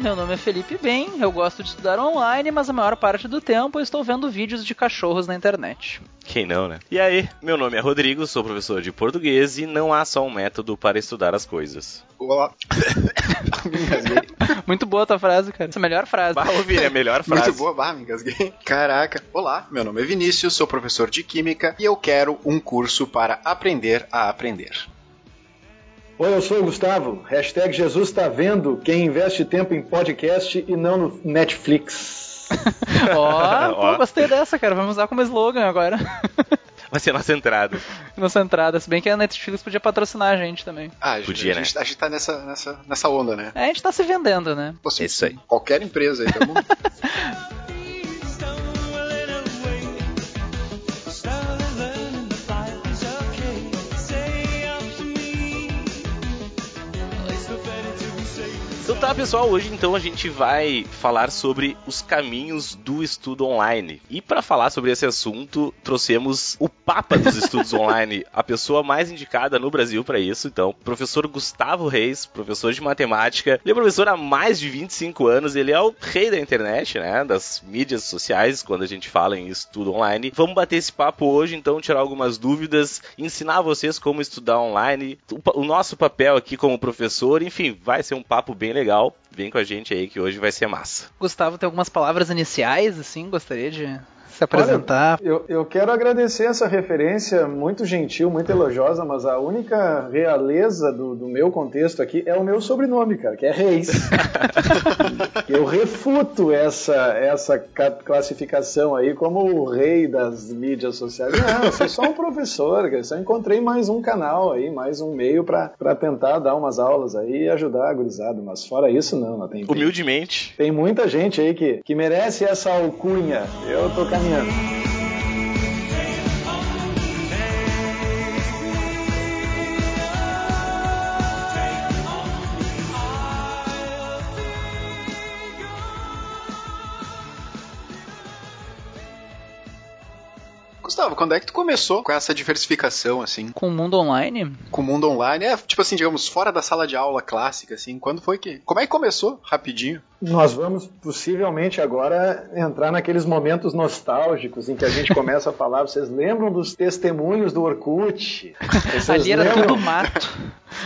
Meu nome é Felipe Bem, eu gosto de estudar online, mas a maior parte do tempo eu estou vendo vídeos de cachorros na internet. Quem não, né? E aí, meu nome é Rodrigo, sou professor de português e não há só um método para estudar as coisas. Olá. Muito boa a tua frase, cara. Essa é a melhor frase. Bah, ouvir, é a melhor frase. Muito boa, bah, me engasguei. Caraca. Olá, meu nome é Vinícius, sou professor de Química e eu quero um curso para aprender a aprender. Oi, eu sou o Gustavo. Hashtag Jesus tá vendo quem investe tempo em podcast e não no Netflix. Ó, Ó. pô, gostei dessa, cara. Vamos usar como slogan agora. Vai ser nossa entrada. Nossa entrada. Se bem que a Netflix podia patrocinar a gente também. Ah, a gente- Podia, a, né? gente, a gente tá nessa, nessa, nessa onda, né? É, a gente tá se vendendo, né? Pô, se- Isso aí. Qualquer empresa aí, tá bom? tá, pessoal, hoje então a gente vai falar sobre os caminhos do estudo online. E para falar sobre esse assunto, trouxemos o papa dos estudos online, a pessoa mais indicada no Brasil para isso, então, professor Gustavo Reis, professor de matemática. Ele é professor há mais de 25 anos, ele é o rei da internet, né, das mídias sociais, quando a gente fala em estudo online. Vamos bater esse papo hoje, então, tirar algumas dúvidas, ensinar vocês como estudar online, o, nosso papel aqui como professor, enfim, vai ser um papo bem legal. Vem com a gente aí que hoje vai ser massa. Gustavo, tem algumas palavras iniciais, assim? Gostaria de se apresentar. Eu, eu quero agradecer essa referência muito gentil, muito elogiosa, mas a única realeza do, do meu contexto aqui é o meu sobrenome, cara, que é Reis. eu refuto essa, essa ca- classificação aí como o rei das mídias sociais. Não, eu sou só um professor, cara. Só encontrei mais um canal aí, mais um meio pra pra tentar dar umas aulas aí e ajudar a gurizada. Mas fora isso, não. não tem, tem, Humildemente. tem muita gente aí que, que merece essa alcunha. Eu tô caminhando. Yeah. Gustavo, quando é que tu começou com essa diversificação, assim, Com o mundo online? com o mundo online? É, tipo assim, digamos, fora da sala de aula clássica, assim, quando foi que... Como é que começou? Rapidinho. Nós vamos possivelmente agora entrar naqueles momentos nostálgicos em que a gente começa a falar. Vocês lembram dos testemunhos do Orkut? Vocês Ali era lembram, tudo mato.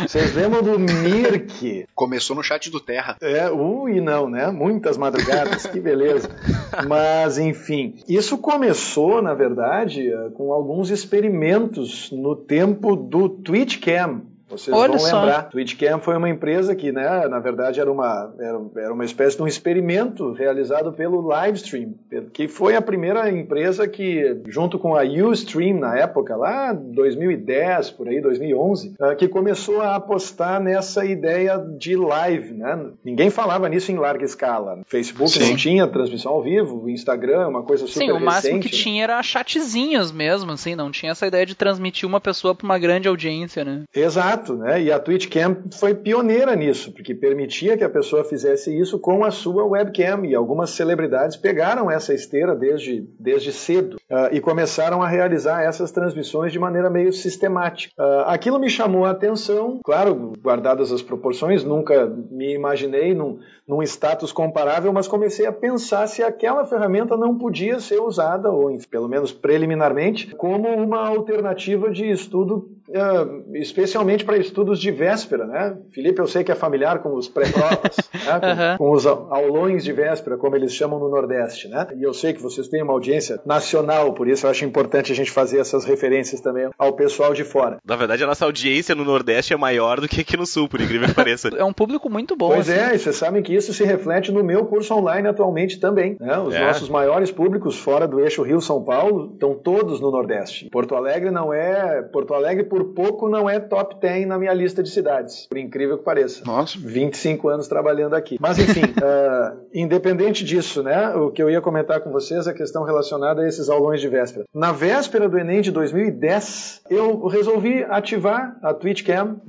Vocês lembram do Mirk? Começou no chat do Terra. É, e não, né? Muitas madrugadas, que beleza. Mas, enfim, isso começou, na verdade, eh, com alguns experimentos no tempo do TwitchCam. Vocês Olha vão só. lembrar. TwitchCam foi uma empresa que, né, na verdade, era uma, era, era uma espécie de um experimento realizado pelo Livestream, que foi a primeira empresa que, junto com a Ustream na época, lá 2010, por aí, 2011, eh, que começou a apostar nessa ideia de live, né? Ninguém falava nisso em larga escala. Facebook Sim. não tinha transmissão ao vivo, Instagram uma coisa super Sim, o máximo recente. que tinha era chatzinhos mesmo, assim, não tinha essa ideia de transmitir uma pessoa pra uma grande audiência, né? Exato, né? E a TwitchCam foi pioneira nisso, porque permitia que a pessoa fizesse isso com a sua webcam. E algumas celebridades pegaram essa esteira desde, desde cedo ah, e começaram a realizar essas transmissões de maneira meio sistemática. Ah, aquilo me chamou a atenção, claro, guardadas as proporções, nunca me imaginei num, num status comparável, mas comecei a pensar se aquela ferramenta não podia ser usada, ou pelo menos preliminarmente, como uma alternativa de estudo ah, especialmente para estudos de véspera, né? Felipe, eu sei que é familiar com os pré-provas, né? com, Aham. com os au- aulões de véspera, como eles chamam no Nordeste, né? E eu sei que vocês têm uma audiência nacional, por isso eu acho importante a gente fazer essas referências também ao pessoal de fora. Na verdade, a nossa audiência no Nordeste é maior do que aqui no Sul, por incrível que pareça. É um público muito bom. Pois assim. é, e vocês sabem que isso se reflete no meu curso online atualmente também. Né? Os É. nossos maiores públicos fora do eixo Rio-São Paulo estão todos no Nordeste. Porto Alegre não é. Porto Alegre, por pouco, não é top 10 na minha lista de cidades, por incrível que pareça. Nossa. 25 anos trabalhando aqui. Mas enfim, ah, independente disso, né? O que eu ia comentar com vocês é a questão relacionada a esses aulões de véspera. Na véspera do Enem de 2010, eu resolvi ativar a TwitchCam.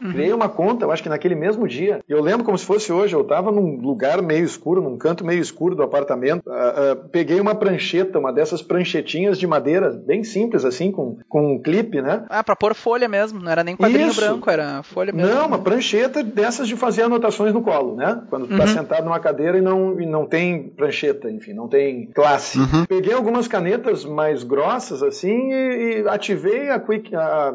Criei uma conta, eu acho que naquele mesmo dia. Eu lembro como se fosse hoje. Eu estava num lugar meio escuro, num canto meio escuro do apartamento. Ah, ah, peguei uma prancheta, uma dessas pranchetinhas de madeira, bem simples assim, com, com um clipe, né? Ah, pra por folha mesmo, não era nem quadrinho Isso. branco, era folha mesmo. Não, uma prancheta dessas de fazer anotações no colo, né? Quando tu tá Uhum. sentado numa cadeira e não, e não tem prancheta, enfim, não tem classe. Peguei algumas canetas mais grossas, assim, e, e ativei a, Quick, a,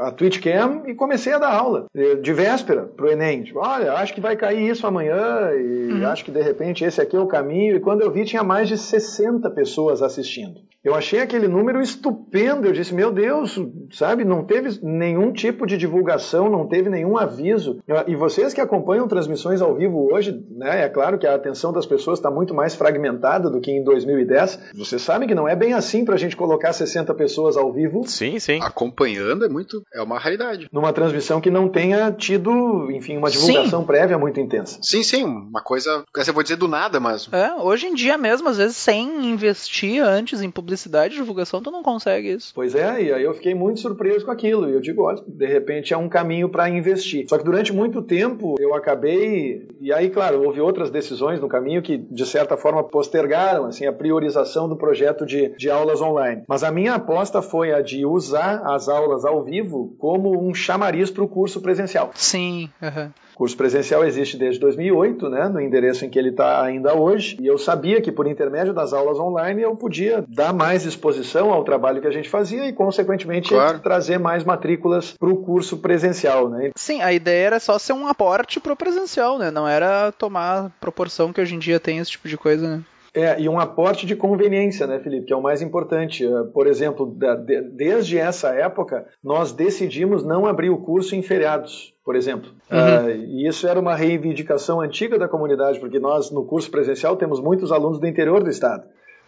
a, a Twitch Cam e comecei a dar aula, de, de véspera, pro Enem. Tipo, olha, acho que vai cair isso amanhã, e acho que de repente esse aqui é o caminho. E quando eu vi, tinha mais de 60 pessoas assistindo. Eu achei aquele número estupendo. Eu disse, meu Deus, sabe? Não teve nenhum tipo de divulgação, não teve nenhum aviso. E vocês que acompanham transmissões ao vivo hoje, né? É claro que a atenção das pessoas está muito mais fragmentada do que em 2010. Vocês sabem que não é bem assim para a gente colocar 60 pessoas ao vivo Sim, sim. Acompanhando é muito. É uma raridade. numa transmissão que não tenha tido, enfim, uma divulgação prévia muito intensa. Sim, sim, uma coisa. Essa eu vou dizer do nada, mas. É, hoje em dia mesmo, às vezes, sem investir antes em publicidade e divulgação, tu não consegue isso. Pois é, e aí eu fiquei muito surpreso com aquilo. E eu digo, olha, de repente é um caminho para investir. Só que durante muito tempo eu acabei. E aí, claro, houve outras decisões no caminho que, de certa forma, postergaram assim, a priorização do projeto de, de aulas online. Mas a minha aposta foi a de usar as aulas ao vivo como um chamariz para o curso presencial. Sim, aham. O curso presencial existe desde 2008, né, no endereço em que ele está ainda hoje, e eu sabia que por intermédio das aulas online eu podia dar mais exposição ao trabalho que a gente fazia e, consequentemente, Claro. trazer mais matrículas para o curso presencial. Né? Sim, a ideia era só ser um aporte pro presencial, né? Não era tomar a proporção que hoje em dia tem esse tipo de coisa, né? É, e um aporte de conveniência, né, Felipe, que é o mais importante. Eh, Por exemplo, da- de- desde essa época, nós decidimos não abrir o curso em feriados, por exemplo. Ah, e isso era uma reivindicação antiga da comunidade, porque nós, no curso presencial, temos muitos alunos do interior do estado.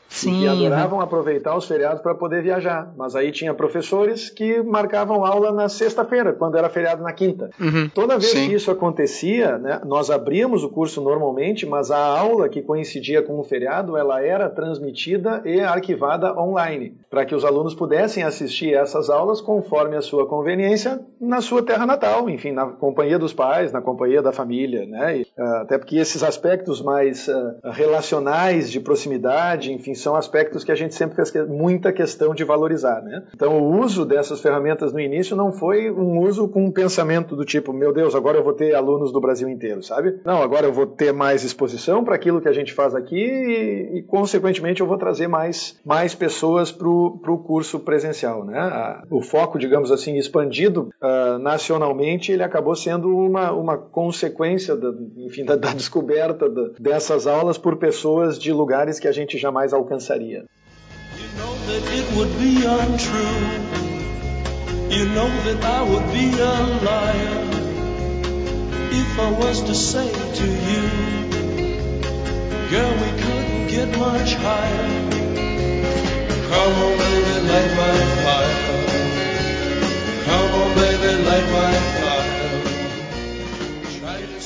Sim. E adoravam aproveitar os feriados para poder viajar. Mas aí tinha professores que marcavam aula na sexta-feira, quando era feriado na quinta. Uhum. Toda vez Sim. que isso acontecia, né, nós abríamos o curso normalmente, mas a aula que coincidia com o feriado, ela era transmitida e arquivada online, para que os alunos pudessem assistir essas aulas conforme a sua conveniência na sua terra natal, enfim, na companhia dos pais, na companhia da família, né? E, ah, até porque esses aspectos mais ah, relacionais de proximidade, enfim, são aspectos que a gente sempre fez muita questão de valorizar, né? Então, o uso dessas ferramentas no início não foi um uso com um pensamento do tipo, meu Deus, agora eu vou ter alunos do Brasil inteiro, sabe? Não, agora eu vou ter mais exposição para aquilo que a gente faz aqui e, e, consequentemente, eu vou trazer mais, mais pessoas para o curso presencial, né? A- o foco, digamos assim, expandido ah, nacionalmente, ele acabou sendo uma, uma consequência, da, enfim, da, da descoberta da- dessas aulas por pessoas de lugares que a gente jamais alcançaria. You know Girl, we couldn't get much higher. Come on, baby, light my fire. Come on, baby, light my fire.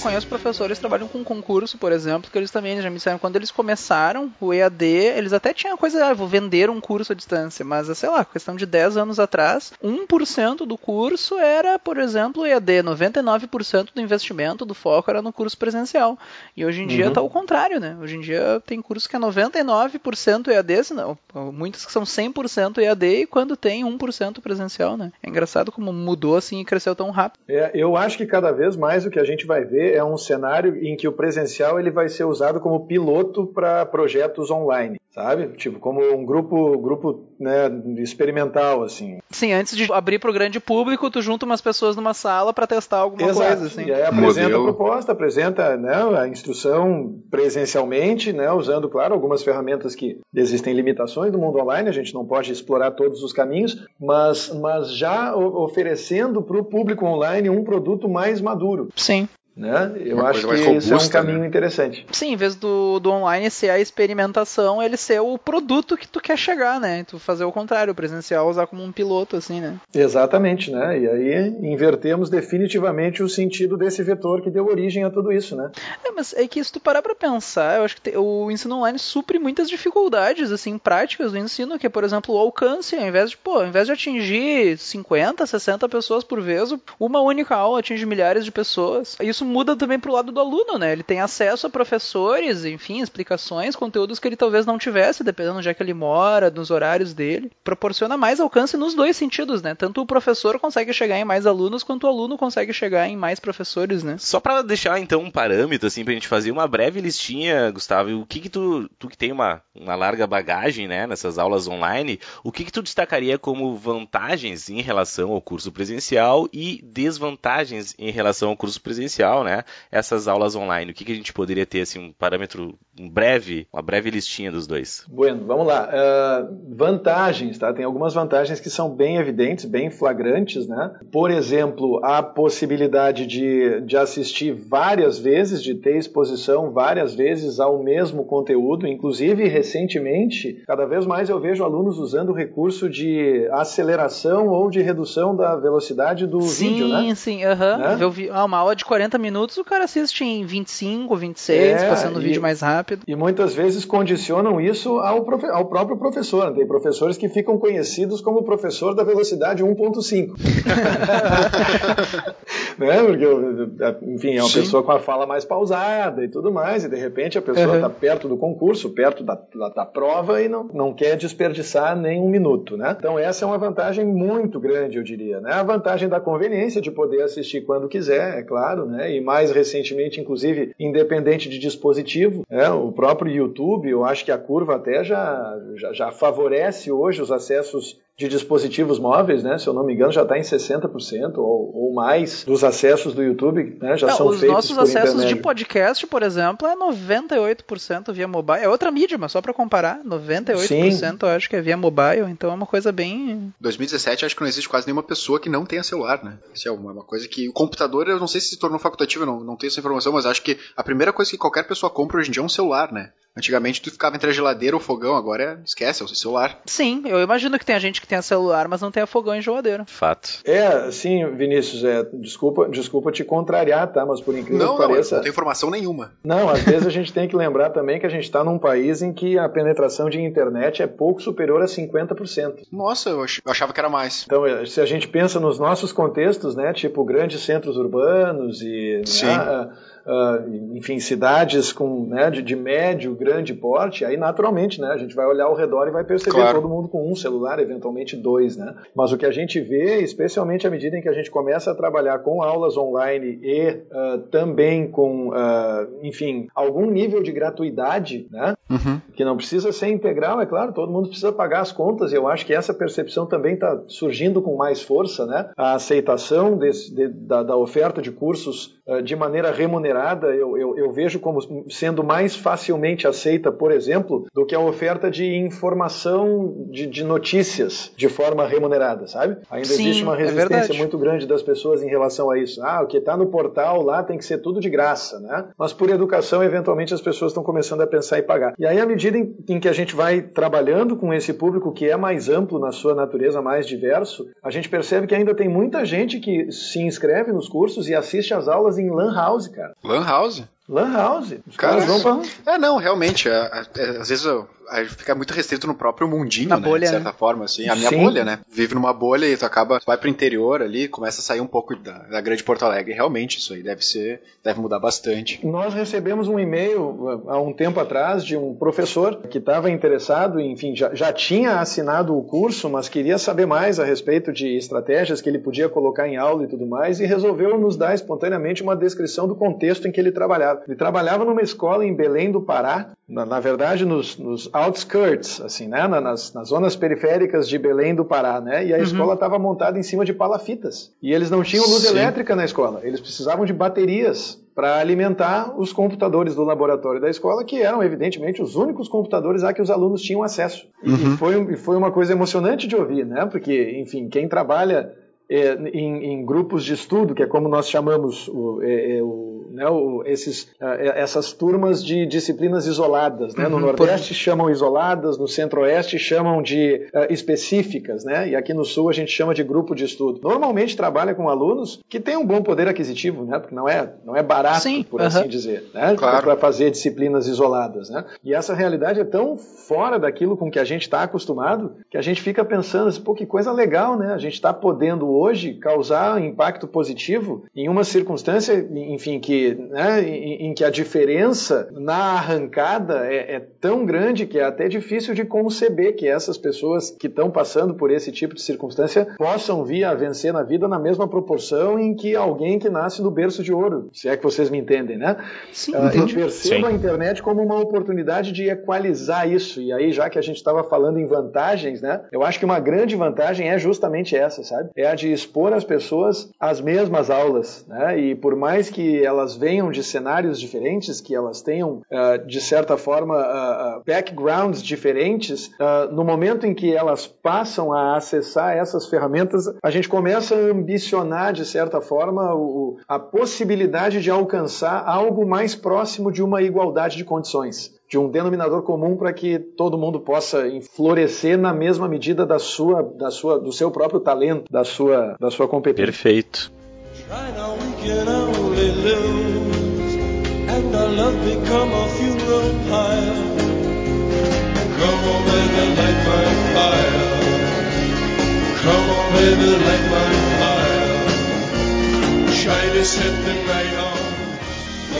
Conheço professores que trabalham com concurso, por exemplo, que eles também já me disseram, quando eles começaram o EAD, eles até tinham a coisa, ah, vou vender um curso à distância, mas, sei lá, questão de 10 anos atrás, 1% do curso era, por exemplo, o EAD, 99% do investimento, do foco era no curso presencial. E hoje em dia tá o contrário, né? Hoje em dia tem curso que é 99% EAD, senão, muitos que são 100% EAD e quando tem 1% presencial, né? É engraçado como mudou assim e cresceu tão rápido. É, eu acho que cada vez mais o que a gente vai ver é um cenário em que o presencial ele vai ser usado como piloto para projetos online, sabe? Tipo, como um grupo, grupo né, experimental, assim. Sim, antes de abrir pro grande público, tu junta umas pessoas numa sala para testar alguma Exato. coisa, assim. E aí apresenta Modelo. a proposta, apresenta né, a instrução presencialmente, né, usando, claro, algumas ferramentas que existem limitações no mundo online, a gente não pode explorar todos os caminhos, mas, mas já o- oferecendo para o público online um produto mais maduro. Sim. Né? Eu Uma acho que mais isso é um robusta, caminho né? interessante. Sim, em vez do, do online ser a experimentação, ele ser o produto que tu quer chegar, né? Tu fazer o contrário, o presencial usar como um piloto, assim, né? Exatamente, né? E aí invertemos definitivamente o sentido desse vetor que deu origem a tudo isso, né? É, mas é que se tu parar pra pensar, eu acho que te- o ensino online supre muitas dificuldades, assim, práticas do ensino, que é, por exemplo, o alcance, ao invés de, pô, ao invés de atingir 50, 60 pessoas por vez, uma única aula atinge milhares de pessoas. Isso isso muda também pro lado do aluno, né? Ele tem acesso a professores, enfim, explicações, conteúdos que ele talvez não tivesse, dependendo de onde é que ele mora, nos horários dele. Proporciona mais alcance nos dois sentidos, né? Tanto o professor consegue chegar em mais alunos, quanto o aluno consegue chegar em mais professores, né? Só para deixar então um parâmetro assim pra gente fazer uma breve listinha, Gustavo, o que que tu, tu que tem uma, uma larga bagagem, né, nessas aulas online, o que que tu destacaria como vantagens em relação ao curso presencial e desvantagens em relação ao curso presencial, né? Essas aulas online, o que que a gente poderia ter assim um parâmetro um breve, uma breve listinha dos dois? Bueno, vamos lá. Uh, vantagens, tá? Tem algumas vantagens que são bem evidentes, bem flagrantes, né? Por exemplo, a possibilidade de, de assistir várias vezes, de ter exposição várias vezes ao mesmo conteúdo. Inclusive, recentemente, cada vez mais eu vejo alunos usando o recurso de aceleração ou de redução da velocidade do sim, vídeo, né? Sim, sim, aham. Né? Eu vi ah, uma aula de 40 minutos, o cara assiste em 25, 26, é, passando o vídeo mais rápido. E muitas vezes condicionam isso ao, profe ao próprio professor. Tem professores que ficam conhecidos como professor da velocidade 1.5. né? Porque, enfim, é uma Sim. pessoa com a fala mais pausada e tudo mais, e de repente a pessoa está uhum. perto do concurso, perto da, da, da, prova e não, não quer desperdiçar nem um minuto, né? Então essa é uma vantagem muito grande, eu diria, né? A vantagem da conveniência de poder assistir quando quiser, é claro, né? E mais recentemente, inclusive, independente de dispositivo, né? O próprio YouTube, eu acho que a curva até já, já, já favorece hoje os acessos de dispositivos móveis, né? Se eu não me engano, já está em 60% ou, ou mais dos acessos do YouTube, né? Já não, são os feitos nossos acessos de podcast, por exemplo, é 98% via mobile. É outra mídia, mas só para comparar, 98% Sim. eu acho que é via mobile, então é uma coisa bem 2017 acho que não existe quase nenhuma pessoa que não tenha celular, né? Isso é uma coisa que o computador, eu não sei se se tornou facultativo, não, não tenho essa informação, mas acho que a primeira coisa que qualquer pessoa compra hoje em dia é um celular, né? Antigamente tu ficava entre a geladeira ou o fogão, agora é, esquece, é o celular. Sim, eu imagino que tem gente que tenha celular, mas não tem fogão e geladeira. Fato. É, sim, Vinícius, é, desculpa, desculpa te contrariar, tá? Mas por incrível não, que pareça. Não, não tem informação nenhuma. Não, às vezes a gente tem que lembrar também que a gente está num país em que a penetração de internet é pouco superior a 50%. Nossa, eu achava que era mais. Então, é, se a gente pensa nos nossos contextos, né? Tipo grandes centros urbanos e. Sim. Né, uh, enfim, cidades com, né, de, de, médio, grande porte, aí naturalmente, né, a gente vai olhar ao redor e vai perceber claro. todo mundo com um celular, eventualmente dois, né? Mas o que a gente vê, especialmente à medida em que a gente começa a trabalhar com aulas online e uh, também com, uh, enfim, algum nível de gratuidade, né? Uhum. Que não precisa ser integral, é claro, todo mundo precisa pagar as contas, e eu acho que essa percepção também está surgindo com mais força, né? A aceitação desse, de, da, da, oferta de cursos de maneira remunerada, eu, eu, eu, vejo como sendo mais facilmente aceita, por exemplo, do que a oferta de informação de, de notícias de forma remunerada, sabe? Ainda Sim, existe uma é resistência é muito grande das pessoas em relação a isso. Ah, o que está no portal lá tem que ser tudo de graça, né? Mas por educação, eventualmente as pessoas estão começando a pensar em pagar. E aí, à medida em, em, que a gente vai trabalhando com esse público que é mais amplo na sua natureza, mais diverso, a gente percebe que ainda tem muita gente que se inscreve nos cursos e assiste às aulas em Lan House, cara. Lan House? Lan House. Os cara, caras vão pra... É, não, realmente. É, é, às vezes eu, fica muito restrito no próprio mundinho, Na né? Bolha, de certa né? forma, assim. A minha Sim. bolha, né? Vive numa bolha e tu acaba, tu vai pro interior ali, começa a sair um pouco da, da grande Porto Alegre. Realmente, isso aí deve ser, deve mudar bastante. Nós recebemos um e-mail há um tempo atrás de um professor que estava interessado, enfim, já, já tinha assinado o curso, mas queria saber mais a respeito de estratégias que ele podia colocar em aula e tudo mais, e resolveu nos dar espontaneamente uma descrição do contexto em que ele trabalhava. Ele trabalhava numa escola em Belém do Pará, na, na verdade nos, nos outskirts, assim, né? Nas, nas, zonas periféricas de Belém do Pará, né? E a uhum. escola estava montada em cima de palafitas. E eles não tinham luz Sim. elétrica na escola, eles precisavam de baterias para alimentar os computadores do laboratório da escola, que eram, evidentemente, os únicos computadores a que os alunos tinham acesso. Uhum. E, foi, foi uma coisa emocionante de ouvir, né? Porque, enfim, quem trabalha é, em, em, grupos de estudo, que é como nós chamamos o, é, o né, o, esses, uh, essas turmas de disciplinas isoladas. Né? No uhum, Nordeste chamam isoladas, no Centro-Oeste chamam de uh, específicas, né? e aqui no Sul a gente chama de grupo de estudo. Normalmente trabalha com alunos que têm um bom poder aquisitivo, né? porque não é, não é barato, Sim, por assim dizer, né? claro. para fazer disciplinas isoladas. Né? E essa realidade é tão fora daquilo com que a gente está acostumado que a gente fica pensando assim, pô, que coisa legal, né? A gente está podendo hoje causar impacto positivo em uma circunstância, enfim, que, né, em, em que a diferença na arrancada é, é, tão grande que é até difícil de conceber que essas pessoas que estão passando por esse tipo de circunstância possam vir a vencer na vida na mesma proporção em que alguém que nasce no berço de ouro, se é que vocês me entendem, né? Sim. Uh, eu percebo Sim. a internet como uma oportunidade de equalizar isso. E aí, já que a gente estava falando em vantagens, né? Eu acho que uma grande vantagem é justamente essa, sabe? É a de expor as pessoas às mesmas aulas, né? E por mais que elas venham de cenários diferentes, que elas tenham, uh, de certa forma, uh, backgrounds diferentes, no momento em que elas passam a acessar essas ferramentas, a gente começa a ambicionar, de certa forma, o, a possibilidade de alcançar algo mais próximo de uma igualdade de condições de um denominador comum para que todo mundo possa florescer na mesma medida da sua, da sua, do seu próprio talento, da sua, da sua competência. Perfeito. love become a funeral pyre. Come on, baby, light my fire. Come on, baby, light my fire. Try to set the night on.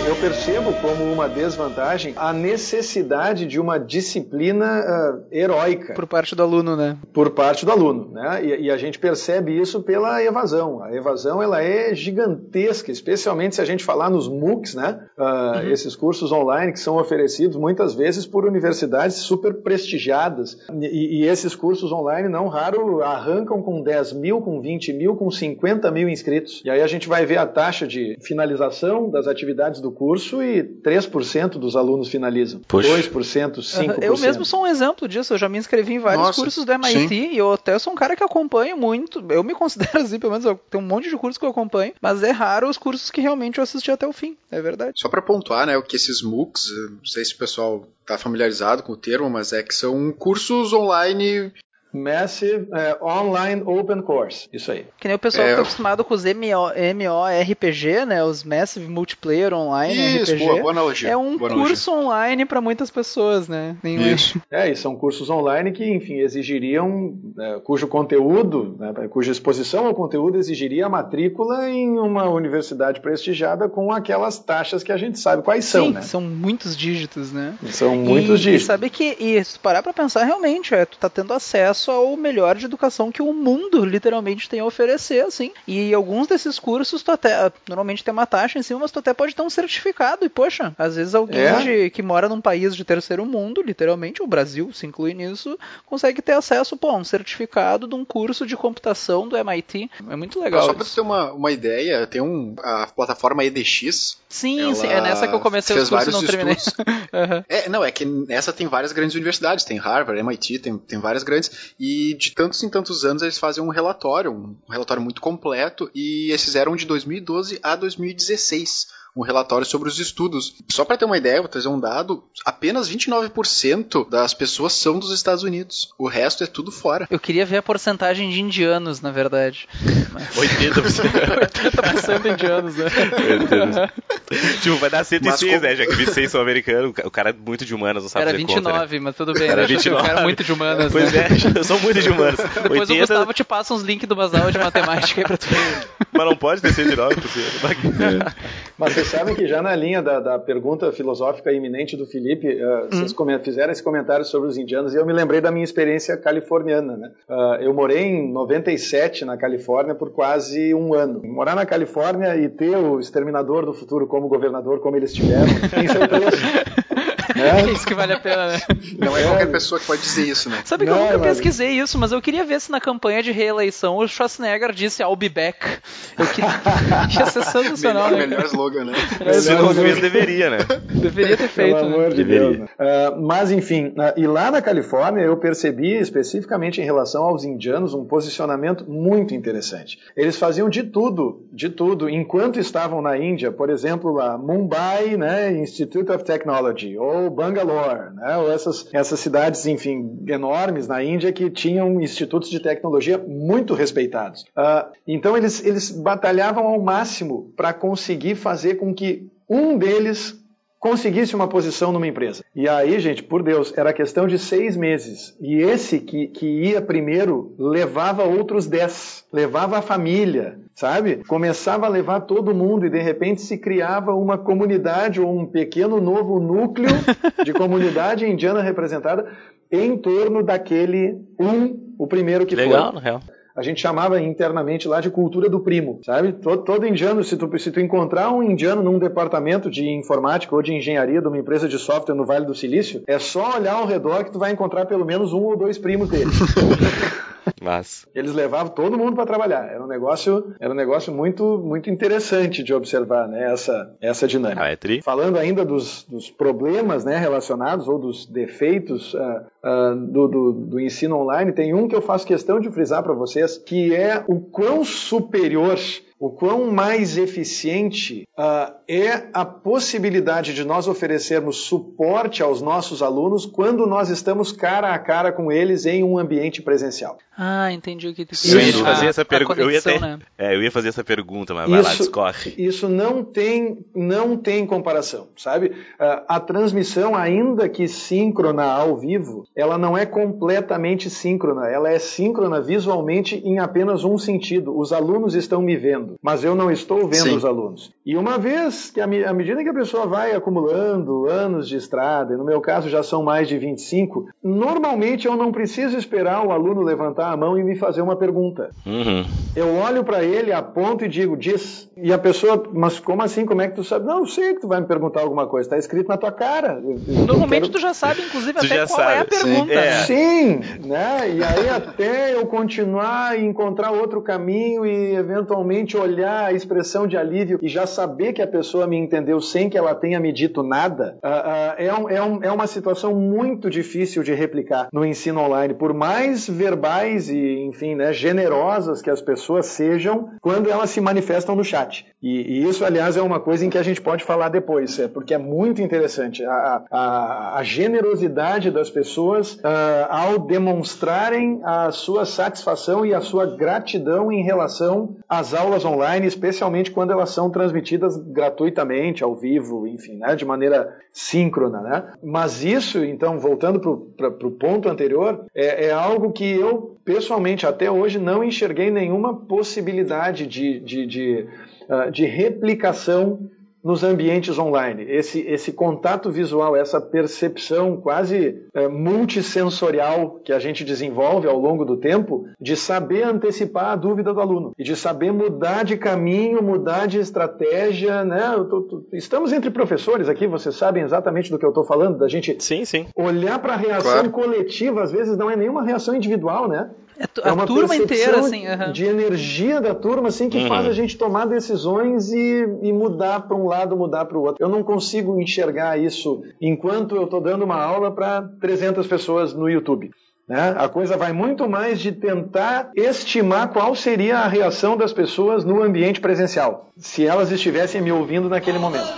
Eu percebo como uma desvantagem a necessidade de uma disciplina uh, heróica. Por parte do aluno, né? Por parte do aluno, né? E, e, a gente percebe isso pela evasão. A evasão, ela é gigantesca, especialmente se a gente falar nos MOOCs, né? Uh, uhum. Esses cursos online que são oferecidos muitas vezes por universidades super prestigiadas. E, e, esses cursos online, não raro, arrancam com 10 mil, com 20 mil, com 50 mil inscritos. E aí a gente vai ver a taxa de finalização das atividades do curso e 3% dos alunos finalizam. Poxa. 2%, 5%. Eu mesmo sou um exemplo disso. Eu já me inscrevi em vários Nossa, cursos do MIT sim. e eu até sou um cara que acompanho muito. Eu me considero assim, pelo menos eu tenho um monte de cursos que eu acompanho, mas é raro os cursos que realmente eu assisti até o fim. É verdade. Só para pontuar, né, o que esses MOOCs, não sei se o pessoal está familiarizado com o termo, mas é que são cursos online Massive é, Online Open Course. Isso aí. Que nem o pessoal é. que tá acostumado com os MORPG, né? Os Massive Multiplayer Online Isso, RPG. Boa, boa analogia. É um boa curso analogia. online para muitas pessoas, né? Isso. É, e são cursos online que, enfim, exigiriam, né, cujo conteúdo, né, cuja exposição ao conteúdo exigiria a matrícula em uma universidade prestigiada com aquelas taxas que a gente sabe quais Sim, são, né? são muitos dígitos, né? São muitos e, dígitos. E sabe que, e se parar pra pensar, realmente, é, tu tá tendo acesso acesso ao melhor de educação que o mundo literalmente tem a oferecer, assim. E alguns desses cursos, tu até, normalmente tem uma taxa em cima, mas tu até pode ter um certificado. E, poxa, às vezes alguém é. de, que mora num país de terceiro mundo, literalmente, o Brasil se inclui nisso, consegue ter acesso, pô, a um certificado de um curso de computação do MIT. É muito legal. Só para ter uma, uma ideia, tem um, a plataforma EDX. Sim, sim, é nessa que eu comecei os cursos e não terminei. uhum. é, não, é que nessa tem várias grandes universidades, tem Harvard, MIT, tem, tem várias grandes. E de tantos em tantos anos eles fazem um relatório, um relatório muito completo, e esses eram de 2012 a 2016 um relatório sobre os estudos. Só para ter uma ideia, vou trazer um dado: apenas 29% das pessoas são dos Estados Unidos. O resto é tudo fora. Eu queria ver a porcentagem de indianos, na verdade. Mas... 80%. 80% indianos, né? tipo, vai dar 106, como... né? Já que 26 são americanos, o cara é muito de humanas, não sabe Era 29, conta, né? mas tudo bem. Era 29. Era muito de humanas. Pois né? é, eu sou muito de humanas. Depois 80... o Gustavo te passa uns links de umas aulas de matemática aí pra tu ver. Mas não pode ter 109%. Mas vocês sabem que já na linha da, da pergunta filosófica iminente do Felipe, uh, hum. vocês fizeram esse comentário sobre os indianos e eu me lembrei da minha experiência californiana. Né? Uh, eu morei em 97 na Califórnia por quase um ano. Morar na Califórnia e ter o Exterminador do Futuro como governador, como eles tiveram, tem seu preço. Né? É isso que vale a pena, né? Não é, é, qualquer pessoa que pode dizer isso, né? Sabe que não, eu nunca mas... pesquisei isso, mas eu queria ver se na campanha de reeleição o Schwarzenegger disse I'll be back. Eu queria... Ia ser sensacional, melhor, né? Melhor slogan, né? Se não fez, deveria, né? Deveria ter feito. Pelo amor né? de deveria. Deus. Né? Uh, mas, enfim, uh, e lá na Califórnia eu percebi especificamente em relação aos indianos um posicionamento muito interessante. Eles faziam de tudo, de tudo, enquanto estavam na Índia, por exemplo, lá Mumbai, né, Institute of Technology, ou Bangalore, né, ou essas, essas cidades, enfim, enormes na Índia que tinham institutos de tecnologia muito respeitados. Uh, então eles, eles batalhavam ao máximo para conseguir fazer com que um deles conseguisse uma posição numa empresa. E aí, gente, por Deus, era questão de seis meses. E esse que, que ia primeiro levava outros dez, levava a família, sabe? Começava a levar todo mundo e de repente se criava uma comunidade ou um pequeno novo núcleo de comunidade indiana representada em torno daquele um, o primeiro que Legal, foi. na real a gente chamava internamente lá de cultura do primo, sabe? Todo, todo indiano, se tu, se tu encontrar um indiano num departamento de informática ou de engenharia de uma empresa de software no Vale do Silício, é só olhar ao redor que tu vai encontrar pelo menos um ou dois primos dele. Mas... Eles levavam todo mundo para trabalhar. Era um negócio, era um negócio muito, muito interessante de observar, né? Essa, essa dinâmica. Ah, é tri. Falando ainda dos, dos problemas, né, relacionados ou dos defeitos uh, uh, do, do, do ensino online, tem um que eu faço questão de frisar para vocês, que é o quão superior o quão mais eficiente uh, é a possibilidade de nós oferecermos suporte aos nossos alunos quando nós estamos cara a cara com eles em um ambiente presencial. Ah, entendi o que tu Eu ia fazer essa pergunta. Eu, ia né? é, eu ia fazer essa pergunta, mas isso, vai lá, discorre. Isso não tem, não tem comparação, sabe? Uh, a transmissão, ainda que síncrona ao vivo, ela não é completamente síncrona. Ela é síncrona visualmente em apenas um sentido. Os alunos estão me vendo mas eu não estou vendo Sim. os alunos. E uma vez que, à medida que a pessoa vai acumulando anos de estrada, no meu caso já são mais de 25, normalmente eu não preciso esperar o aluno levantar a mão e me fazer uma pergunta. Uhum. Eu olho para ele, aponto e digo, diz. E a pessoa, mas como assim? Como é que tu sabe? Não, eu sei que tu vai me perguntar alguma coisa, está escrito na tua cara. Normalmente quero... tu já sabe, inclusive, até qual sabe. é a pergunta. Sim, é. Sim, né? E aí até eu continuar e encontrar outro caminho e eventualmente olhar a expressão de alívio e já saber que a pessoa me entendeu sem que ela tenha me dito nada, uh, uh, é, um, é, um, é uma situação muito difícil de replicar no ensino online. Por mais verbais e, enfim, né, generosas que as pessoas sejam quando elas se manifestam no chat. E, e isso, aliás, é uma coisa em que a gente pode falar depois, é, porque é muito interessante a, a, a generosidade das pessoas uh, ao demonstrarem a sua satisfação e a sua gratidão em relação às aulas online, especialmente quando elas são transmitidas gratuitamente, ao vivo, enfim, né, de maneira síncrona. Né? Mas isso, então, voltando para o ponto anterior, é, é, algo que eu, pessoalmente, até hoje não enxerguei nenhuma possibilidade de, de, de, uh, de replicação nos ambientes online. Esse, esse contato visual, essa percepção quase é, multissensorial que a gente desenvolve ao longo do tempo, de saber antecipar a dúvida do aluno e de saber mudar de caminho, mudar de estratégia. Né? Tô, tô, estamos entre professores aqui, vocês sabem exatamente do que eu estou falando, da gente sim, sim. olhar para a reação claro. coletiva, às vezes não é nenhuma reação individual, né? É, é uma turma inteira, assim. Uhum. De energia da turma, assim, que uhum. faz a gente tomar decisões e, e mudar para um lado, mudar para o outro. Eu não consigo enxergar isso enquanto eu estou dando uma aula para 300 pessoas no YouTube. Né? A coisa vai muito mais de tentar estimar qual seria a reação das pessoas no ambiente presencial, se elas estivessem me ouvindo naquele momento.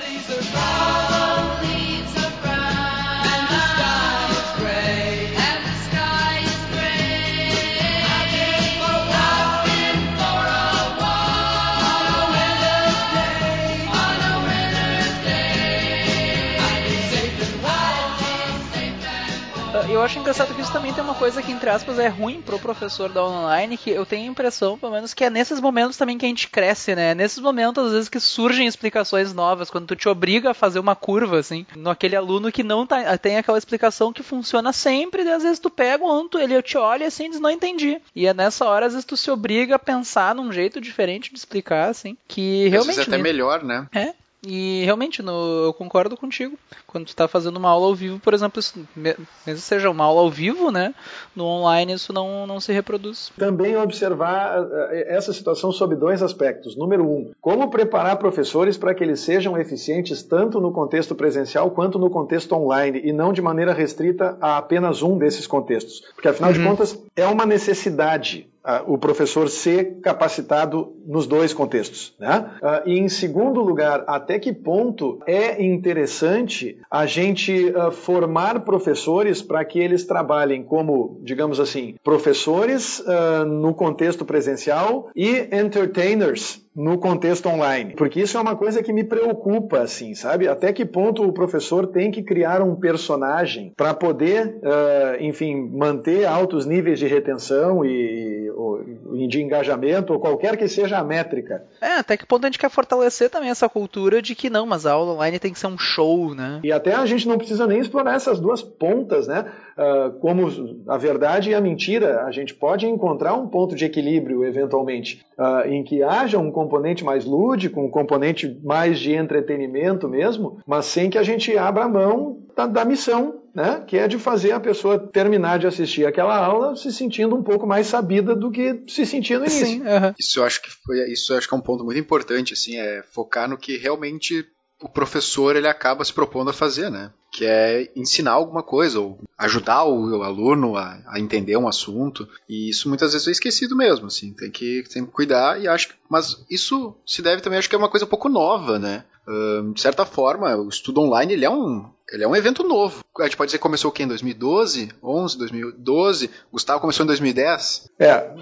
Eu acho engraçado que isso também tem uma coisa que, entre aspas, é ruim pro professor da online, que eu tenho a impressão, pelo menos, que é nesses momentos também que a gente cresce, né? Nesses momentos, às vezes, que surgem explicações novas, quando tu te obriga a fazer uma curva, assim, no aquele aluno que não tá, tem aquela explicação que funciona sempre, e às vezes tu pega o aluno, ele te olha assim e diz, não entendi. E é nessa hora, às vezes, tu se obriga a pensar num jeito diferente de explicar, assim, que realmente... Às vezes é até melhor, né? É. E realmente, no, eu concordo contigo. Quando tu está fazendo uma aula ao vivo, por exemplo, isso, mesmo seja uma aula ao vivo, né? No online isso não, não se reproduz. Também observar eh, essa situação sob dois aspectos. Número um, como preparar professores para que eles sejam eficientes tanto no contexto presencial quanto no contexto online e não de maneira restrita a apenas um desses contextos. Porque afinal uhum. de contas é uma necessidade o professor ser capacitado nos dois contextos. Né? Uh, e em segundo lugar, até que ponto é interessante a gente uh, formar professores para que eles trabalhem como, digamos assim, professores no contexto presencial e entertainers no contexto online, porque isso é uma coisa que me preocupa, assim, sabe? Até que ponto o professor tem que criar um personagem para poder, uh, enfim, manter altos níveis de retenção e, e, de engajamento ou qualquer que seja a métrica. É, até que ponto a gente quer fortalecer também essa cultura de que não, mas a aula online tem que ser um show, né? E até a gente não precisa nem explorar essas duas pontas, né? Uh, como a verdade e a mentira, a gente pode encontrar um ponto de equilíbrio eventualmente, uh, em que haja um componente mais lúdico, um componente mais de entretenimento mesmo, mas sem que a gente abra a mão da, da missão né, que é de fazer a pessoa terminar de assistir aquela aula se sentindo um pouco mais sabida do que se sentia no início. Sim, Isso eu acho que foi, isso acho que é um ponto muito importante, assim, é focar no que realmente o professor ele acaba se propondo a fazer, né? Que é ensinar alguma coisa ou ajudar o aluno a, a, entender um assunto. E isso muitas vezes é esquecido mesmo, assim. Tem que, tem que cuidar e acho que, mas isso se deve também acho que é uma coisa um pouco nova, né? Uh, de certa forma, o estudo online ele é um ele é um evento novo. A gente pode dizer que começou o quê? Em 2012? 11, 2012? Gustavo começou em 2010? É,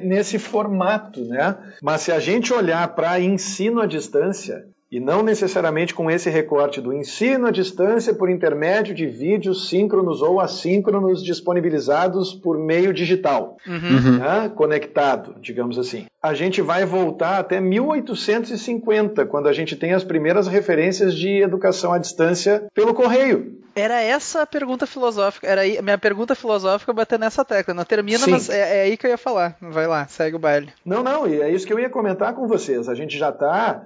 nesse formato, né? Mas se a gente olhar para ensino à distância, e não necessariamente com esse recorte do ensino à distância por intermédio de vídeos síncronos ou assíncronos disponibilizados por meio digital, uhum. né? conectado, digamos assim. A gente vai voltar até 1850, quando a gente tem as primeiras referências de educação à distância pelo correio. Era essa a pergunta filosófica, era aí, minha pergunta filosófica bater nessa tecla. Não termina, Sim. mas é, é, aí que eu ia falar. Vai lá, segue o baile. Não, não, e é isso que eu ia comentar com vocês. A gente já está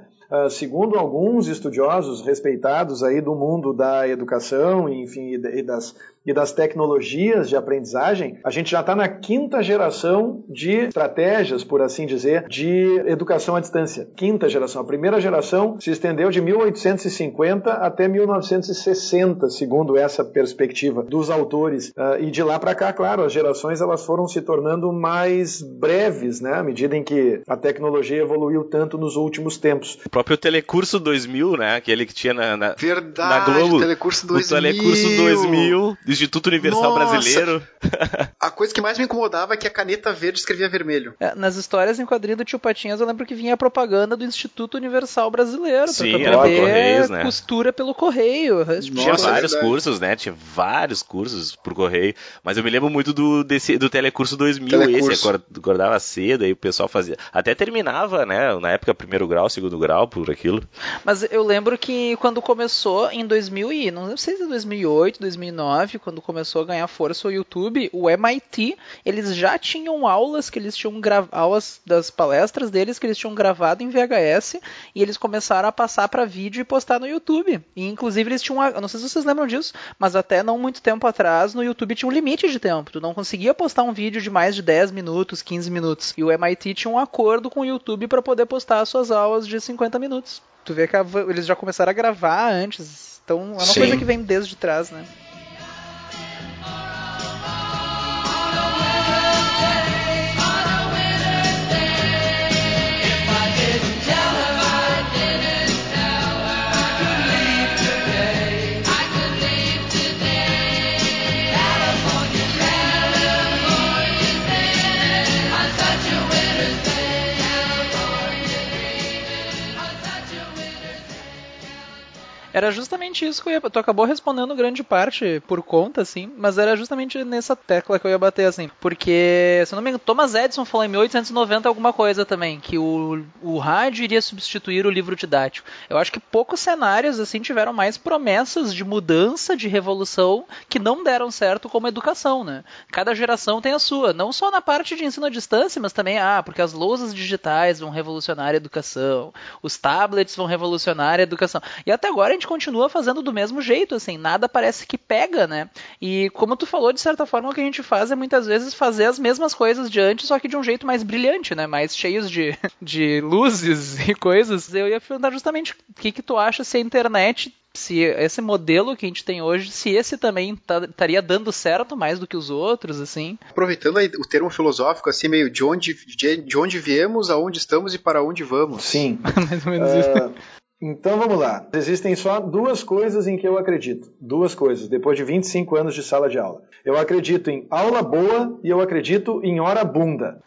segundo alguns estudiosos respeitados aí do mundo da educação, enfim, e das e das tecnologias de aprendizagem, a gente já está na quinta geração de estratégias, por assim dizer, de educação à distância. Quinta geração. A primeira geração se estendeu de 1850 até 1960, segundo essa perspectiva dos autores. Uh, e de lá para cá, claro, as gerações elas foram se tornando mais breves, né, à medida em que a tecnologia evoluiu tanto nos últimos tempos. O próprio Telecurso 2000, né, aquele que tinha na, na, Verdade, na Globo. Telecurso 2000. O Telecurso 2000 Instituto Universal Nossa. Brasileiro. a coisa que mais me incomodava é que a caneta verde escrevia vermelho. É, nas histórias em quadrinho do Tio Patinhas, eu lembro que vinha a propaganda do Instituto Universal Brasileiro. Sim, pra, pra Correios, né? costura pelo correio. Tinha vários é cursos, né? Tinha vários cursos por correio. Mas eu me lembro muito do, desse, do Telecurso 2000, Telecurso. esse. Acordava cedo, aí o pessoal fazia. Até terminava, né? Na época, primeiro grau, segundo grau, por aquilo. Mas eu lembro que quando começou em 2000 e não sei se 2008, 2009, quando começou a ganhar força o YouTube, o MIT, eles já tinham aulas que eles tinham aulas das palestras deles que eles tinham gravado em VHS e eles começaram a passar para vídeo e postar no YouTube. E inclusive eles tinham, eu não sei se vocês lembram disso, mas até não muito tempo atrás no YouTube tinha um limite de tempo. Tu não conseguia postar um vídeo de mais de 10 minutos, 15 minutos. E o MIT tinha um acordo com o YouTube para poder postar suas aulas de 50 minutos. Tu vê que eles já começaram a gravar antes. Então é uma Sim. coisa que vem desde trás, né? Era justamente isso que eu ia. Tu acabou respondendo grande parte por conta, assim, mas era justamente nessa tecla que eu ia bater, assim. Porque, se não me engano, Thomas Edison falou em 1890 alguma coisa também, que o, o rádio iria substituir o livro didático. Eu acho que poucos cenários, assim, tiveram mais promessas de mudança, de revolução, que não deram certo como educação, né? Cada geração tem a sua, não só na parte de ensino à distância, mas também, ah, porque as lousas digitais vão revolucionar a educação, os tablets vão revolucionar a educação. E até agora a gente continua fazendo do mesmo jeito, assim, nada parece que pega, né? E como tu falou, de certa forma, o que a gente faz é muitas vezes fazer as mesmas coisas de antes, só que de um jeito mais brilhante, né? Mais cheios de, de luzes e coisas. Eu ia perguntar justamente o que, que tu acha se a internet se esse modelo que a gente tem hoje, se esse também tá, estaria dando certo mais do que os outros, assim. Aproveitando aí o termo filosófico, assim, meio de onde, de, de onde viemos, aonde estamos e para onde vamos. Sim. mais ou menos uh, isso. Então vamos lá. Existem só duas coisas em que eu acredito. Duas coisas, depois de 25 anos de sala de aula. Eu acredito em aula boa e eu acredito em hora bunda.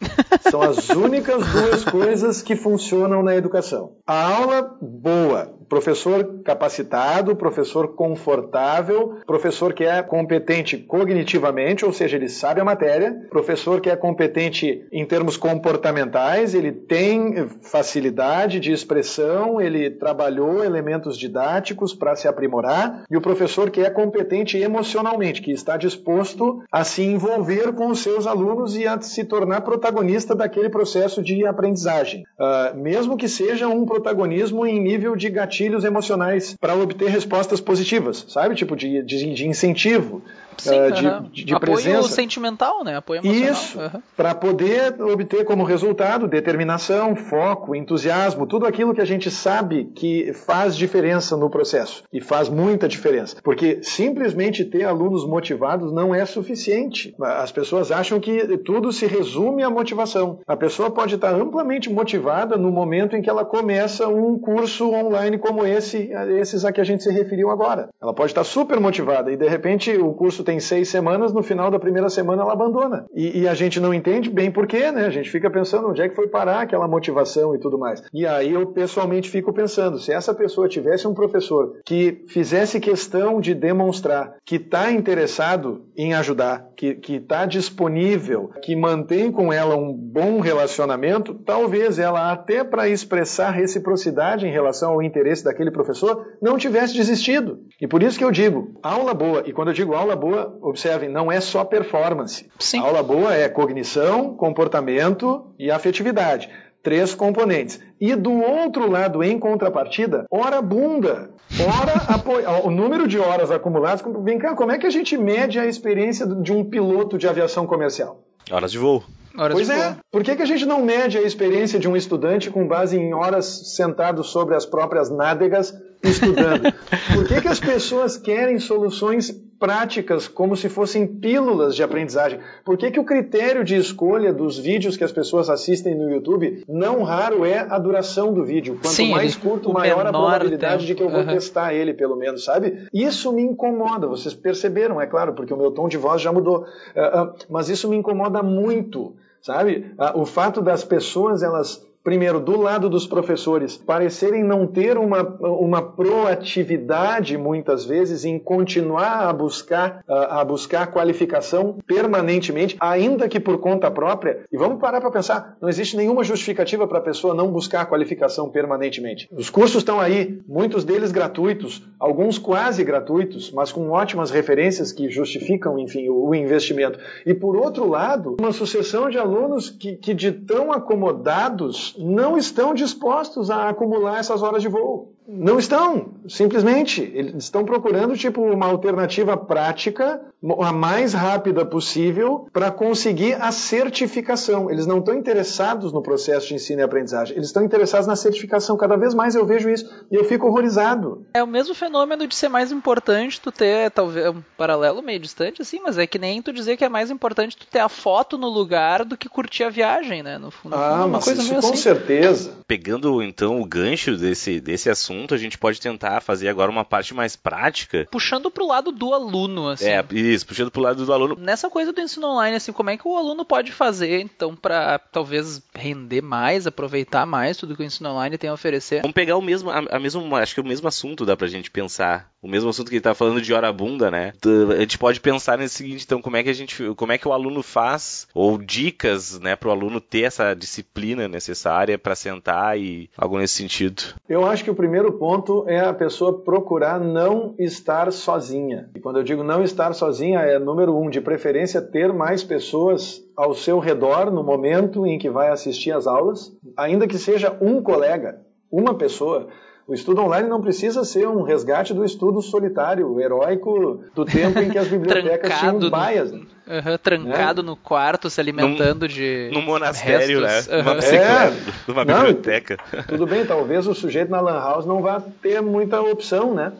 São as únicas duas coisas que funcionam na educação. A aula boa professor capacitado, professor confortável, professor que é competente cognitivamente, ou seja, ele sabe a matéria, professor que é competente em termos comportamentais, ele tem facilidade de expressão, ele trabalhou elementos didáticos para se aprimorar, e o professor que é competente emocionalmente, que está disposto a se envolver com os seus alunos e a se tornar protagonista daquele processo de aprendizagem, uh, mesmo que seja um protagonismo em nível de gatilho gatilhos emocionais para obter respostas positivas, sabe? Tipo de, de, de incentivo. Sim, uh, de, uhum. de, de Apoio presença. sentimental, né? Apoio emocional. Isso, uhum. para poder obter como resultado determinação, foco, entusiasmo, tudo aquilo que a gente sabe que faz diferença no processo. E faz muita diferença. Porque simplesmente ter alunos motivados não é suficiente. As pessoas acham que tudo se resume à motivação. A pessoa pode estar amplamente motivada no momento em que ela começa um curso online como esse, esses a que a gente se referiu agora. Ela pode estar super motivada e de repente o curso tem seis semanas, no final da primeira semana ela abandona. E, e, a gente não entende bem porquê, né? A gente fica pensando onde é que foi parar aquela motivação e tudo mais. E aí eu pessoalmente fico pensando, se essa pessoa tivesse um professor que fizesse questão de demonstrar que está interessado em ajudar, que está disponível, que mantém com ela um bom relacionamento, talvez ela até para expressar reciprocidade em relação ao interesse daquele professor, não tivesse desistido. E por isso que eu digo, aula boa, e quando eu digo aula boa, observem, não é só performance. Sim. Aula boa é cognição, comportamento e afetividade. Três componentes. E do outro lado, em contrapartida, hora bunda. Hora apoio. O número de horas acumuladas. Vem cá, como é que a gente mede a experiência de um piloto de aviação comercial? Horas de voo. Horas pois é. Por que, que a gente não mede a experiência de um estudante com base em horas sentado sobre as próprias nádegas estudando? Por que, que as pessoas querem soluções práticas como se fossem pílulas de aprendizagem? Por que, que o critério de escolha dos vídeos que as pessoas assistem no YouTube, não raro é a duração do vídeo? Quanto Sim, mais curto, maior a probabilidade tempo. de que eu vou uhum. testar ele, pelo menos, sabe? Isso me incomoda, vocês perceberam, é claro, porque o meu tom de voz já mudou. Uh, uh, mas isso me incomoda muito sabe? Ah, o fato das pessoas elas primeiro, do lado dos professores, parecerem não ter uma, uma proatividade, muitas vezes, em continuar a buscar, a buscar qualificação permanentemente, ainda que por conta própria. E vamos parar para pensar, não existe nenhuma justificativa para a pessoa não buscar qualificação permanentemente. Os cursos estão aí, muitos deles gratuitos, alguns quase gratuitos, mas com ótimas referências que justificam, enfim, o, o investimento. E por outro lado, uma sucessão de alunos que, que de tão acomodados não estão dispostos a acumular essas horas de voo. Não estão, simplesmente. Eles estão procurando tipo uma alternativa prática, a mais rápida possível, para conseguir a certificação. Eles não estão interessados no processo de ensino e aprendizagem, eles estão interessados na certificação. Cada vez mais eu vejo isso e eu fico horrorizado. É o mesmo fenômeno de ser mais importante tu ter, talvez, um paralelo meio distante, assim, mas é que nem tu dizer que é mais importante tu ter a foto no lugar do que curtir a viagem, né? No fundo, ah, uma coisa isso com assim. certeza. Pegando então o gancho desse, desse assunto assunto, a gente pode tentar fazer agora uma parte mais prática. Puxando pro lado do aluno, assim. É, isso, puxando pro lado do aluno. Nessa coisa do ensino online, assim, como é que o aluno pode fazer, então, para talvez render mais, aproveitar mais tudo que o ensino online tem a oferecer? Vamos pegar o mesmo, a, a mesmo, acho que o mesmo assunto dá pra gente pensar. O mesmo assunto que ele tá falando de hora bunda, né? A gente pode pensar nesse seguinte, então, como é que a gente, como é que o aluno faz, ou dicas, né, pro aluno ter essa disciplina necessária para sentar e algo nesse sentido? Eu acho que o primeiro ponto é a pessoa procurar não estar sozinha. E quando eu digo não estar sozinha, é número um, de preferência ter mais pessoas ao seu redor no momento em que vai assistir às aulas, ainda que seja um colega, uma pessoa. O estudo online não precisa ser um resgate do estudo solitário, heróico, do tempo em que as bibliotecas tinham baias. Né? Uhum, trancado é. no quarto, se alimentando num, de. Num monastério, restos. né? Uhum. Numa, é. numa biblioteca. Não, tudo bem, talvez o sujeito na Lan House não vá ter muita opção, né?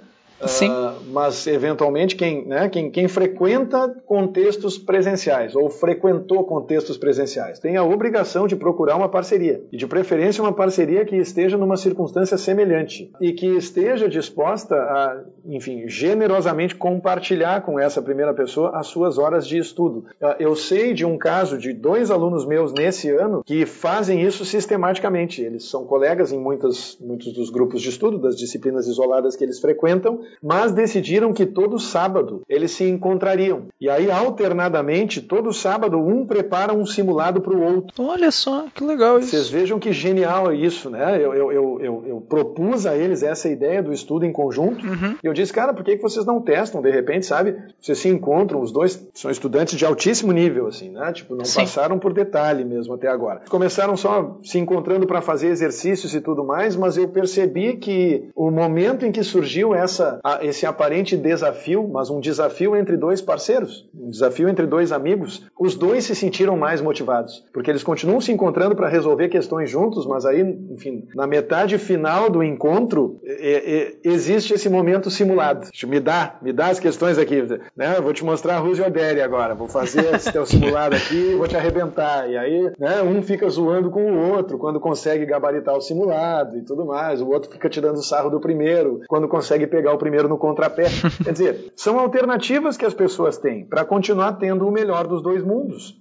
Sim. Uh, mas, eventualmente, quem, né, quem, quem frequenta contextos presenciais ou frequentou contextos presenciais tem a obrigação de procurar uma parceria. E, de preferência, uma parceria que esteja numa circunstância semelhante e que esteja disposta a, enfim, generosamente compartilhar com essa primeira pessoa as suas horas de estudo. Uh, eu sei de um caso de dois alunos meus nesse ano que fazem isso sistematicamente. Eles são colegas em muitas, muitos dos grupos de estudo, das disciplinas isoladas que eles frequentam, mas decidiram que todo sábado eles se encontrariam. E aí, alternadamente, todo sábado, um prepara um simulado para o outro. Olha só, que legal isso. Vocês vejam que genial é isso, né? Eu, eu, eu, eu, eu propus a eles essa ideia do estudo em conjunto. Uhum. E eu disse, cara, por que vocês não testam? De repente, sabe? Vocês se encontram, os dois são estudantes de altíssimo nível, assim, né? Tipo, não Sim. passaram por detalhe mesmo até agora. Começaram só se encontrando para fazer exercícios e tudo mais, mas eu percebi que o momento em que surgiu essa esse aparente desafio, mas um desafio entre dois parceiros, um desafio entre dois amigos, os dois se sentiram mais motivados, porque eles continuam se encontrando para resolver questões juntos, mas aí, enfim, na metade final do encontro é, é, existe esse momento simulado. Me dá, me dá as questões aqui, né? Eu vou te mostrar a Ruse Oderi agora, vou fazer esse teu simulado aqui, vou te arrebentar. E aí, né, um fica zoando com o outro quando consegue gabaritar o simulado e tudo mais, o outro fica tirando sarro do primeiro quando consegue pegar o primeiro no contrapé. Quer dizer, são alternativas que as pessoas têm para continuar tendo o melhor dos dois mundos.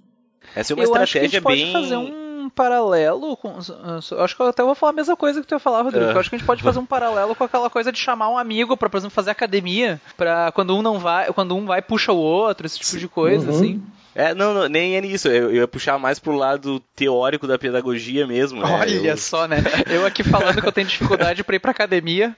Essa é uma Eu estratégia acho que a gente bem. Pode fazer um paralelo com. Acho que eu até vou falar a mesma coisa que tu ia falar, Rodrigo. Eu acho que a gente pode fazer um paralelo com aquela coisa de chamar um amigo para, por exemplo, fazer academia. para quando um não vai, quando um vai, puxa o outro, esse tipo de coisa, uhum. assim. É, não, não, nem é nisso. Eu, eu, ia puxar mais pro lado teórico da pedagogia mesmo. Né? Olha eu... só, né? Eu aqui falando que eu tenho dificuldade pra ir pra academia.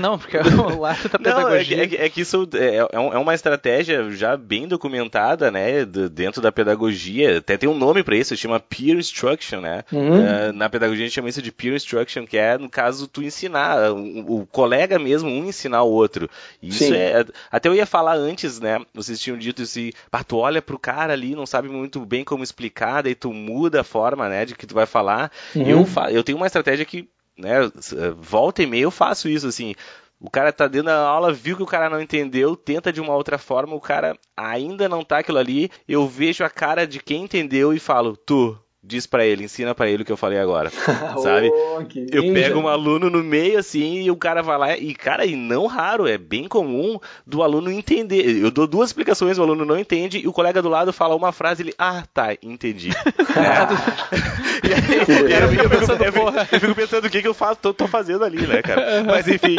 Não, porque é o lado da pedagogia. Não, é, que, é que isso é, é, é, uma estratégia já bem documentada, né? Dentro da pedagogia. Até tem um nome para isso, chama peer instruction, né? Uhum. Uh, na pedagogia a gente chama isso de peer instruction, que é, no caso, tu ensinar, o, o colega mesmo, um ensinar o outro. Isso Sim. é. Até eu ia falar antes, né? Vocês tinham dito assim, tu olha pro cara ali, não sabe muito bem como explicar, daí tu muda a forma, né, de que tu vai falar. Uhum. Eu, eu tenho uma estratégia que, né, volta e meia eu faço isso, assim, o cara tá dentro da aula, viu que o cara não entendeu, tenta de uma outra forma, o cara ainda não tá aquilo ali, eu vejo a cara de quem entendeu e falo, tu, diz para ele, ensina para ele o que eu falei agora, sabe? Oh, eu pego um aluno no meio assim e o cara vai lá e cara, e não raro, é bem comum do aluno entender. Eu dou duas explicações, o aluno não entende e o colega do lado fala uma frase, ele, ah, tá, entendi. é. e aí, eu, fico pensando, eu, fico, pensando o que, que eu faço, tô, tô fazendo ali, né, cara? Mas enfim,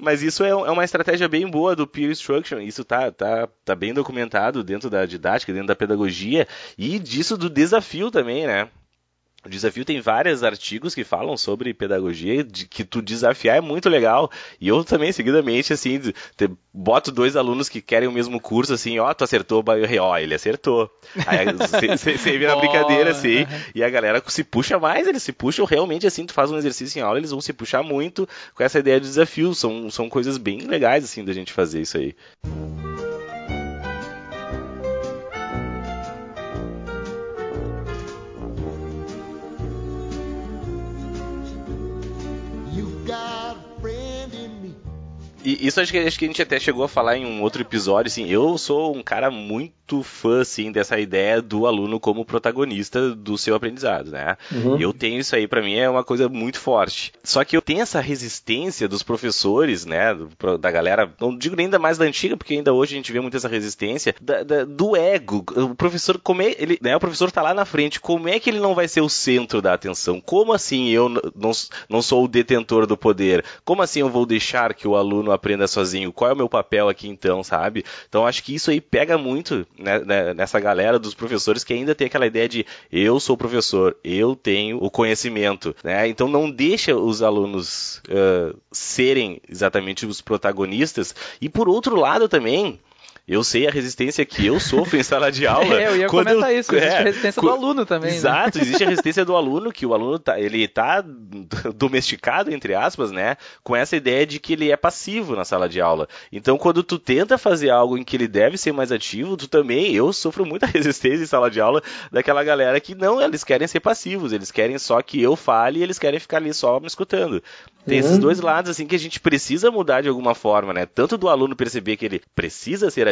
mas isso é, é uma estratégia bem boa do peer instruction, isso tá, tá, tá bem documentado dentro da didática, dentro da pedagogia e disso do desafio desafio também, né? O desafio tem vários artigos que falam sobre pedagogia, de que tu desafiar é muito legal. E eu também, seguidamente, assim, te, boto dois alunos que querem o mesmo curso, assim, ó, tu acertou, ó, ele acertou. Aí você vira oh, brincadeira, assim, e a galera se puxa mais, eles se puxam realmente, assim, tu faz um exercício em aula, eles vão se puxar muito com essa ideia de desafio. São, são coisas bem legais, assim, da gente fazer isso aí. E isso acho que, acho que a gente até chegou a falar em um outro episódio, assim, eu sou um cara muito fã, assim, dessa ideia do aluno como protagonista do seu aprendizado, né? Uhum. Eu tenho isso aí, para mim é uma coisa muito forte. Só que eu tenho essa resistência dos professores, né, da galera, não digo nem ainda mais da antiga, porque ainda hoje a gente vê muito essa resistência, da, da, do ego. O professor, como é, ele, né, o professor tá lá na frente, como é que ele não vai ser o centro da atenção? Como assim eu não, não sou o detentor do poder? Como assim eu vou deixar que o aluno aprenda sozinho? Qual é o meu papel aqui então, sabe? Então acho que isso aí pega muito né, né, nessa galera dos professores que ainda tem aquela ideia de eu sou professor, eu tenho o conhecimento, né? Então não deixa os alunos uh, serem exatamente os protagonistas. E por outro lado também, eu sei a resistência que eu sofro em sala de aula. é, eu ia comentar isso, existe é, a resistência do aluno também. Né? Exato, né? existe a resistência do aluno, que o aluno tá, ele tá domesticado, entre aspas, né, com essa ideia de que ele é passivo na sala de aula. Então, quando tu tenta fazer algo em que ele deve ser mais ativo, tu também, eu sofro muita resistência em sala de aula daquela galera que não, eles querem ser passivos, eles querem só que eu fale e eles querem ficar ali só me escutando. Tem uhum. esses dois lados, assim, que a gente precisa mudar de alguma forma, né? Tanto do aluno perceber que ele precisa ser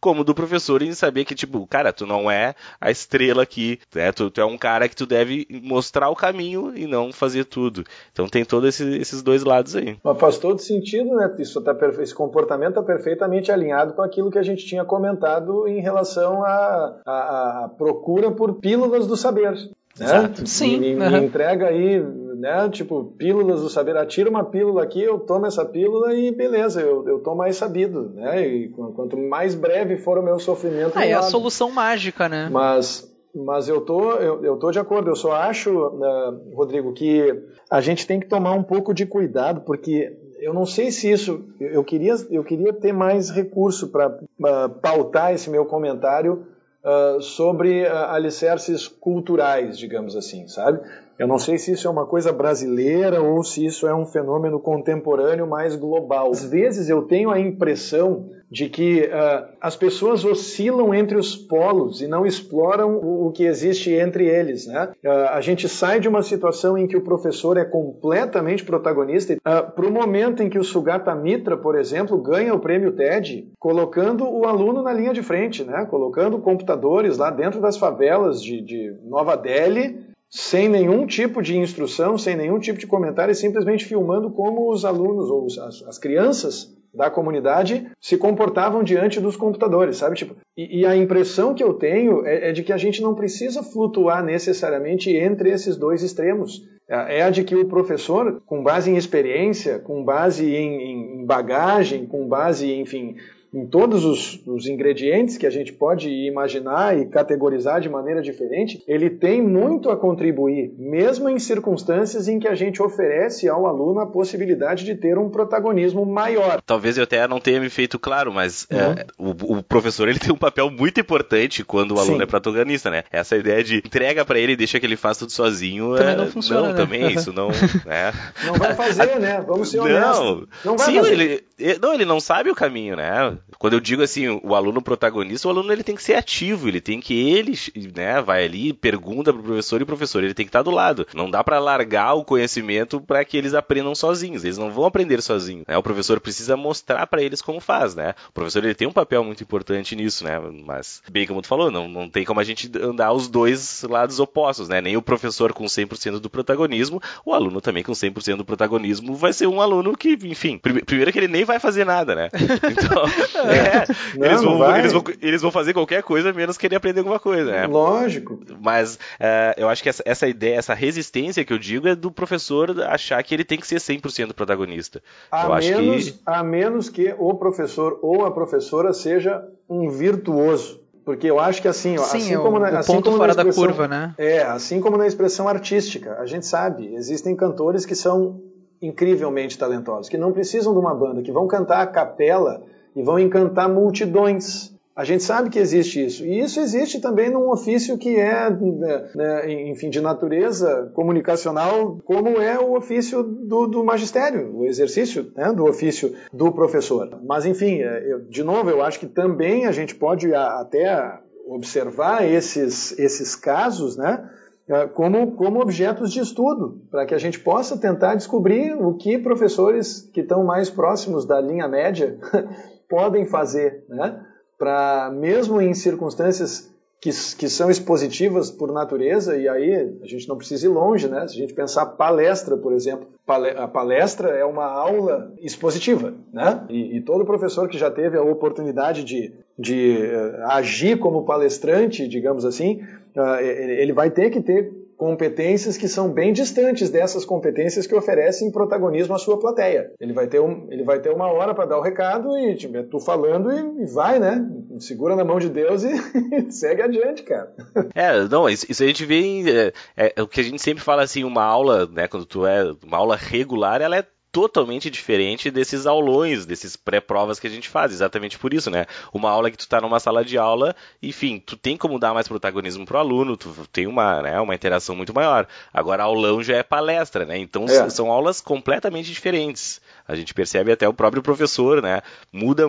como do professor em saber que, tipo, cara, tu não é a estrela aqui, né? tu, tu é um cara que tu deve mostrar o caminho e não fazer tudo. Então tem todos esse, esses dois lados aí. Mas faz todo sentido, né? Isso tá, esse comportamento está perfeitamente alinhado com aquilo que a gente tinha comentado em relação à, procura por pílulas do saber. Né? Exato. Sim. Me, me, uhum. me entrega aí né? Tipo, pílulas do saber. Atira uma pílula aqui, eu tomo essa pílula e beleza, eu, eu tô mais sabido, né? E quanto mais breve for o meu sofrimento. Ah, é a solução mágica, né? Mas mas eu tô, eu, eu tô de acordo. Eu só acho, uh, Rodrigo, que a gente tem que tomar um pouco de cuidado, porque eu não sei se isso. Eu queria, eu queria ter mais recurso para uh, pautar esse meu comentário uh, sobre uh, alicerces culturais, digamos assim, sabe? Eu não sei se isso é uma coisa brasileira ou se isso é um fenômeno contemporâneo mais global. Às vezes eu tenho a impressão de que uh, as pessoas oscilam entre os polos e não exploram o, o que existe entre eles. Né? Uh, a gente sai de uma situação em que o professor é completamente protagonista uh, para o momento em que o Sugata Mitra, por exemplo, ganha o prêmio TED, colocando o aluno na linha de frente, né? colocando computadores lá dentro das favelas de, de Nova Delhi sem nenhum tipo de instrução, sem nenhum tipo de comentário, simplesmente filmando como os alunos ou as, as crianças da comunidade se comportavam diante dos computadores, sabe? Tipo, e, e a impressão que eu tenho é, é, de que a gente não precisa flutuar necessariamente entre esses dois extremos. É, é a de que o professor, com base em experiência, com base em, em bagagem, com base, enfim, em todos os, os, ingredientes que a gente pode imaginar e categorizar de maneira diferente, ele tem muito a contribuir, mesmo em circunstâncias em que a gente oferece ao aluno a possibilidade de ter um protagonismo maior. Talvez eu até não tenha me feito claro, mas uhum. é, o, o, professor ele tem um papel muito importante quando o aluno Sim. é protagonista, né? Essa ideia de entrega para ele e deixa que ele faça tudo sozinho. Também é, não funciona. Não, né? também isso não. Né? Não vai fazer, né? Vamos ser honestos. Não, não vai Sim, fazer. Ele, não, ele não sabe o caminho, né? Quando eu digo assim, o aluno protagonista, o aluno ele tem que ser ativo, ele tem que ele, né, vai ali, pergunta pro professor e o professor ele tem que estar do lado. Não dá para largar o conhecimento para que eles aprendam sozinhos. Eles não vão aprender sozinhos, né? O professor precisa mostrar para eles como faz, né? O professor ele tem um papel muito importante nisso, né? Mas bem como tu falou, não, não tem como a gente andar os dois lados opostos, né? Nem o professor com 100% do protagonismo, o aluno também com 100% do protagonismo vai ser um aluno que, enfim, primeiro que ele nem vai fazer nada, né? Então, é, é, não, eles, vão, eles, vão, eles, vão, fazer qualquer coisa menos querer aprender alguma coisa, né? Lógico. Mas uh, eu acho que essa, essa, ideia, essa resistência que eu digo é do professor achar que ele tem que ser 100% protagonista. A, eu menos, que... a menos que o professor ou a professora seja um virtuoso. Porque eu acho que assim, Sim, assim como na, o assim ponto como fora da curva, né? É, assim como na expressão artística, a gente sabe, existem cantores que são incrivelmente talentosos, que não precisam de uma banda, que vão cantar a capela e vão encantar multidões. A gente sabe que existe isso. E isso existe também num ofício que é, né, né, enfim, de natureza comunicacional, como é o ofício do, do magistério, o exercício né, do ofício do professor. Mas, enfim, é, eu, de novo, eu acho que também a gente pode até observar esses, esses casos, né? uh, como, como objetos de estudo, para que a gente possa tentar descobrir o que professores que estão mais próximos da linha média podem fazer, né? Para mesmo em circunstâncias que, que são expositivas por natureza, e aí a gente não precisa ir longe, né? Se a gente pensar palestra, por exemplo, a palestra é uma aula expositiva, né? E, e todo professor que já teve a oportunidade de, de uh, agir como palestrante, digamos assim, uh, ele vai ter que ter competências que são bem distantes dessas competências que oferecem protagonismo à sua plateia. Ele vai ter, um, ele vai ter uma hora para dar o recado e tipo, é tu falando e, e, vai, né? Segura na mão de Deus e, segue adiante, cara. É, não, isso, isso a gente vê em, é, é, o que a gente sempre fala assim, uma aula, né, quando tu é uma aula regular, ela é totalmente diferente desses aulões, desses pré-provas que a gente faz, exatamente por isso, né? Uma aula que tu tá numa sala de aula, enfim, tu tem como dar mais protagonismo pro aluno, tu tem uma, né, uma interação muito maior. Agora, aulão já é palestra, né? Então, é. são aulas completamente diferentes. A gente percebe até o próprio professor, né? Muda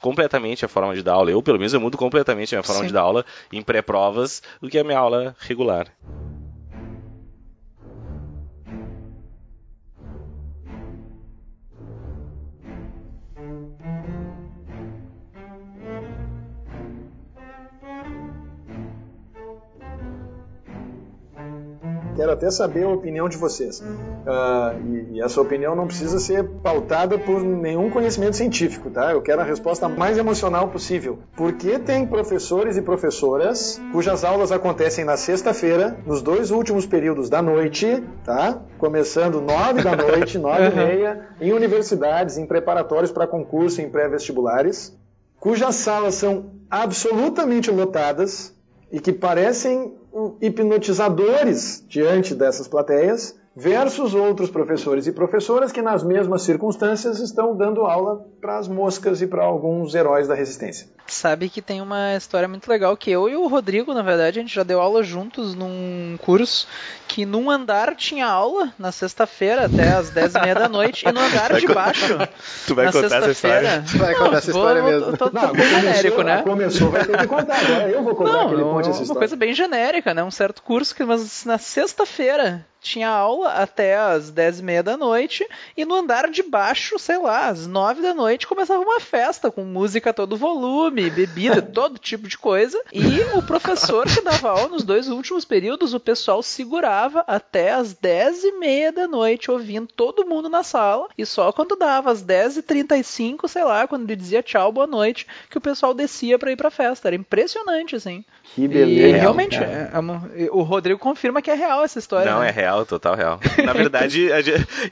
completamente a forma de dar aula. Eu, pelo menos, eu mudo completamente a minha forma Sim. de dar aula em pré-provas do que a minha aula regular. Quero até saber a opinião de vocês. Uh, e, e, essa opinião não precisa ser pautada por nenhum conhecimento científico, tá? Eu quero a resposta mais emocional possível. Por que tem professores e professoras cujas aulas acontecem na sexta-feira, nos dois últimos períodos da noite, tá? Começando nove da noite, nove e meia, em universidades, em preparatórios para concurso, em pré-vestibulares, cujas salas são absolutamente lotadas e que parecem hipnotizadores diante dessas plateias, versus outros professores e professoras que, nas mesmas circunstâncias, estão dando aula para as moscas e para alguns heróis da resistência. Sabe que tem uma história muito legal que eu e o Rodrigo, na verdade, a gente já deu aula juntos num curso que num andar tinha aula na sexta-feira até as 10 e meia da noite e no andar de baixo. Tu vai contar essa história? Tu vai contar essa história vou, mesmo. Tô, tô, tô não, bem genérico, né? Começou, vai ter que contar. Agora eu vou contar não, que ele conte essa história. Uma coisa bem genérica, né? Um certo curso que mas na sexta-feira tinha aula até as 10 e meia da noite, e no andar de baixo, sei lá, às 9 da noite, começava uma festa com música a todo volume, bebida, todo tipo de coisa. E o professor que dava aula nos dois últimos períodos, o pessoal segurava até as 10 e meia da noite, ouvindo todo mundo na sala, e só quando dava as 10 e 35, sei lá, quando ele dizia tchau, boa noite, que o pessoal descia para ir pra festa. Era impressionante, assim. Que beleza. E realmente, é, é, o Rodrigo confirma que é real essa história. Não, né? é real, total real. Na verdade,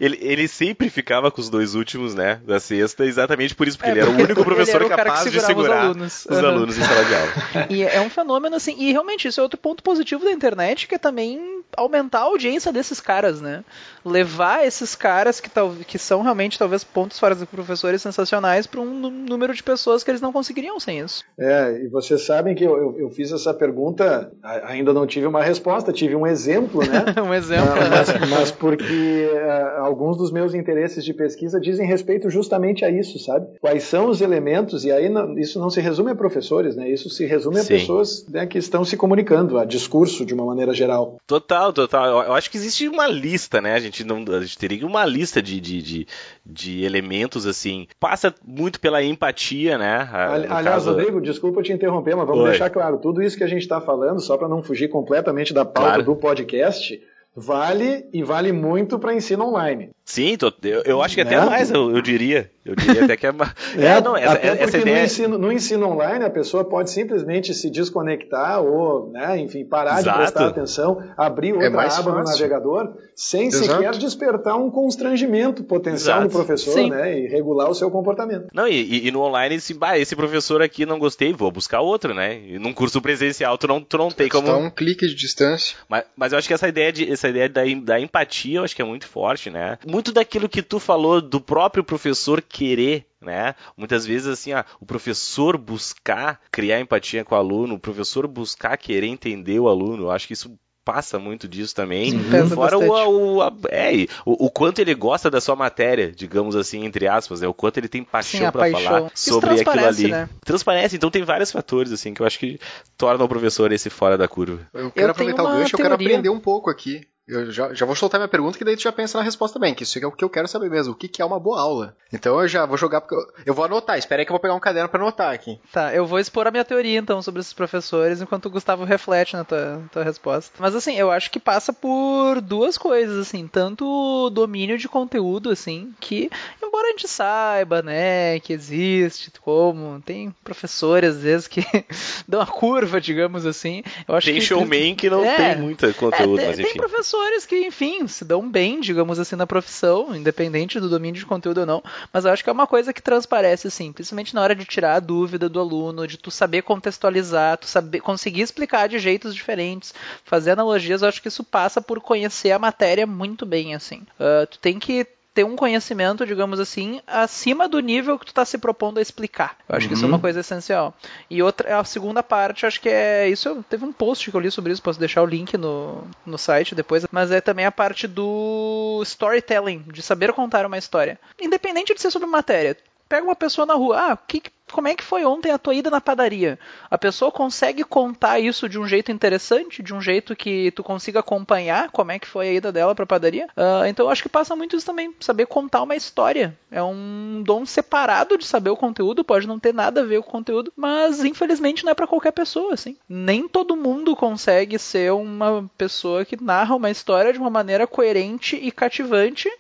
ele, ele sempre ficava com os dois últimos, né, da sexta, exatamente por isso, porque é, ele era o único professor o capaz de segurar os alunos, os uhum. alunos em sala de aula. E é um fenômeno, assim, e realmente isso é outro ponto positivo da internet, que é também aumentar a audiência desses caras, né? Levar esses caras que, tal, que são realmente, talvez, pontos fora dos professores sensacionais para um número de pessoas que eles não conseguiriam sem isso. É, e vocês sabem que eu, eu, eu fiz essa essa pergunta ainda não tive uma resposta, tive um exemplo, né? um exemplo. Mas, mas, porque uh, alguns dos meus interesses de pesquisa dizem respeito justamente a isso, sabe? Quais são os elementos, e aí não, isso não se resume a professores, né? Isso se resume a Sim. pessoas né, que estão se comunicando, a discurso de uma maneira geral. Total, total. Eu acho que existe uma lista, né? A gente, não, a gente teria uma lista de, de, de, de elementos, assim. Passa muito pela empatia, né? Aliás, caso... Rodrigo, desculpa te interromper, mas vamos Oi. deixar claro, tudo isso que a gente está falando, só para não fugir completamente da pauta claro. do podcast, vale e vale muito para ensino online. Sim, tô, eu, eu, acho que até né? mais, eu, eu, diria. Eu diria até que é. é, é não, essa, até essa ideia... no, ensino, no ensino online a pessoa pode simplesmente se desconectar ou, né, enfim, parar Exato. de prestar atenção, abrir é outra é aba fácil. no navegador, sem Exato. sequer despertar um constrangimento potencial Exato. no professor, Sim. né, e regular o seu comportamento. Não, e, e no online, se, bah, esse professor aqui não gostei, vou buscar outro, né? E num curso presencial tu não, tu não tem como. Dá um clique de distância. Mas, mas eu acho que essa ideia, de, essa ideia da, da empatia, eu acho que é muito forte, né? muito daquilo que tu falou do próprio professor querer né? Muitas vezes assim, ah, o professor buscar criar empatia com o aluno, o professor buscar querer entender o aluno, eu acho que isso passa muito disso também. Sim, Fora o, o, a, é, o, o, quanto ele gosta da sua matéria, digamos assim, entre aspas, né? O quanto ele tem paixão para falar sobre aquilo ali. Né? Transparece, então tem vários fatores, assim, que eu acho que tornam o professor esse fora da curva. Eu quero eu aproveitar o gancho, eu quero aprender um pouco aqui. Eu já, já vou soltar minha pergunta, que daí tu já pensa na resposta bem, que isso é o que eu quero saber mesmo. O que, que é uma boa aula? Então eu já vou jogar, porque eu, eu vou anotar. Espera aí que eu vou pegar um caderno para anotar aqui. Tá, eu vou expor a minha teoria então sobre esses professores, enquanto o Gustavo reflete na tua, tua resposta. Mas assim, eu acho que passa por duas coisas, assim. Tanto o domínio de conteúdo, assim, que, embora a gente saiba, né, que existe, como, tem professores às vezes que dão a curva, digamos assim. Eu acho tem que, showman que não é, tem muito conteúdo, é, mas enfim. Tem professores professores que, enfim, se dão bem, digamos assim, na profissão, independente do domínio de conteúdo ou não. Mas eu acho que é uma coisa que transparece, assim, principalmente na hora de tirar a dúvida do aluno, de tu saber contextualizar, tu saber conseguir explicar de jeitos diferentes, fazer analogias. Eu acho que isso passa por conhecer a matéria muito bem, assim. Uh, tu tem que ter um conhecimento, digamos assim, acima do nível que tu está se propondo a explicar. Eu acho uhum. que isso é uma uhum. coisa essencial. E outra, a segunda parte, acho que é isso. Teve um post que eu li sobre isso, posso deixar o link no, no site depois. Mas é também a parte do storytelling, de saber contar uma história. Independente de ser sobre matéria. Pega uma pessoa na rua, ah, que, como é que foi ontem a tua ida na padaria? A pessoa consegue contar isso de um jeito interessante, de um jeito que tu consiga acompanhar como é que foi a ida dela para a padaria? Uh, então eu acho que passa muito isso também, saber contar uma história. É um dom separado de saber o conteúdo, pode não ter nada a ver com o conteúdo, mas infelizmente não é para qualquer pessoa, assim. Nem todo mundo consegue ser uma pessoa que narra uma história de uma maneira coerente e cativante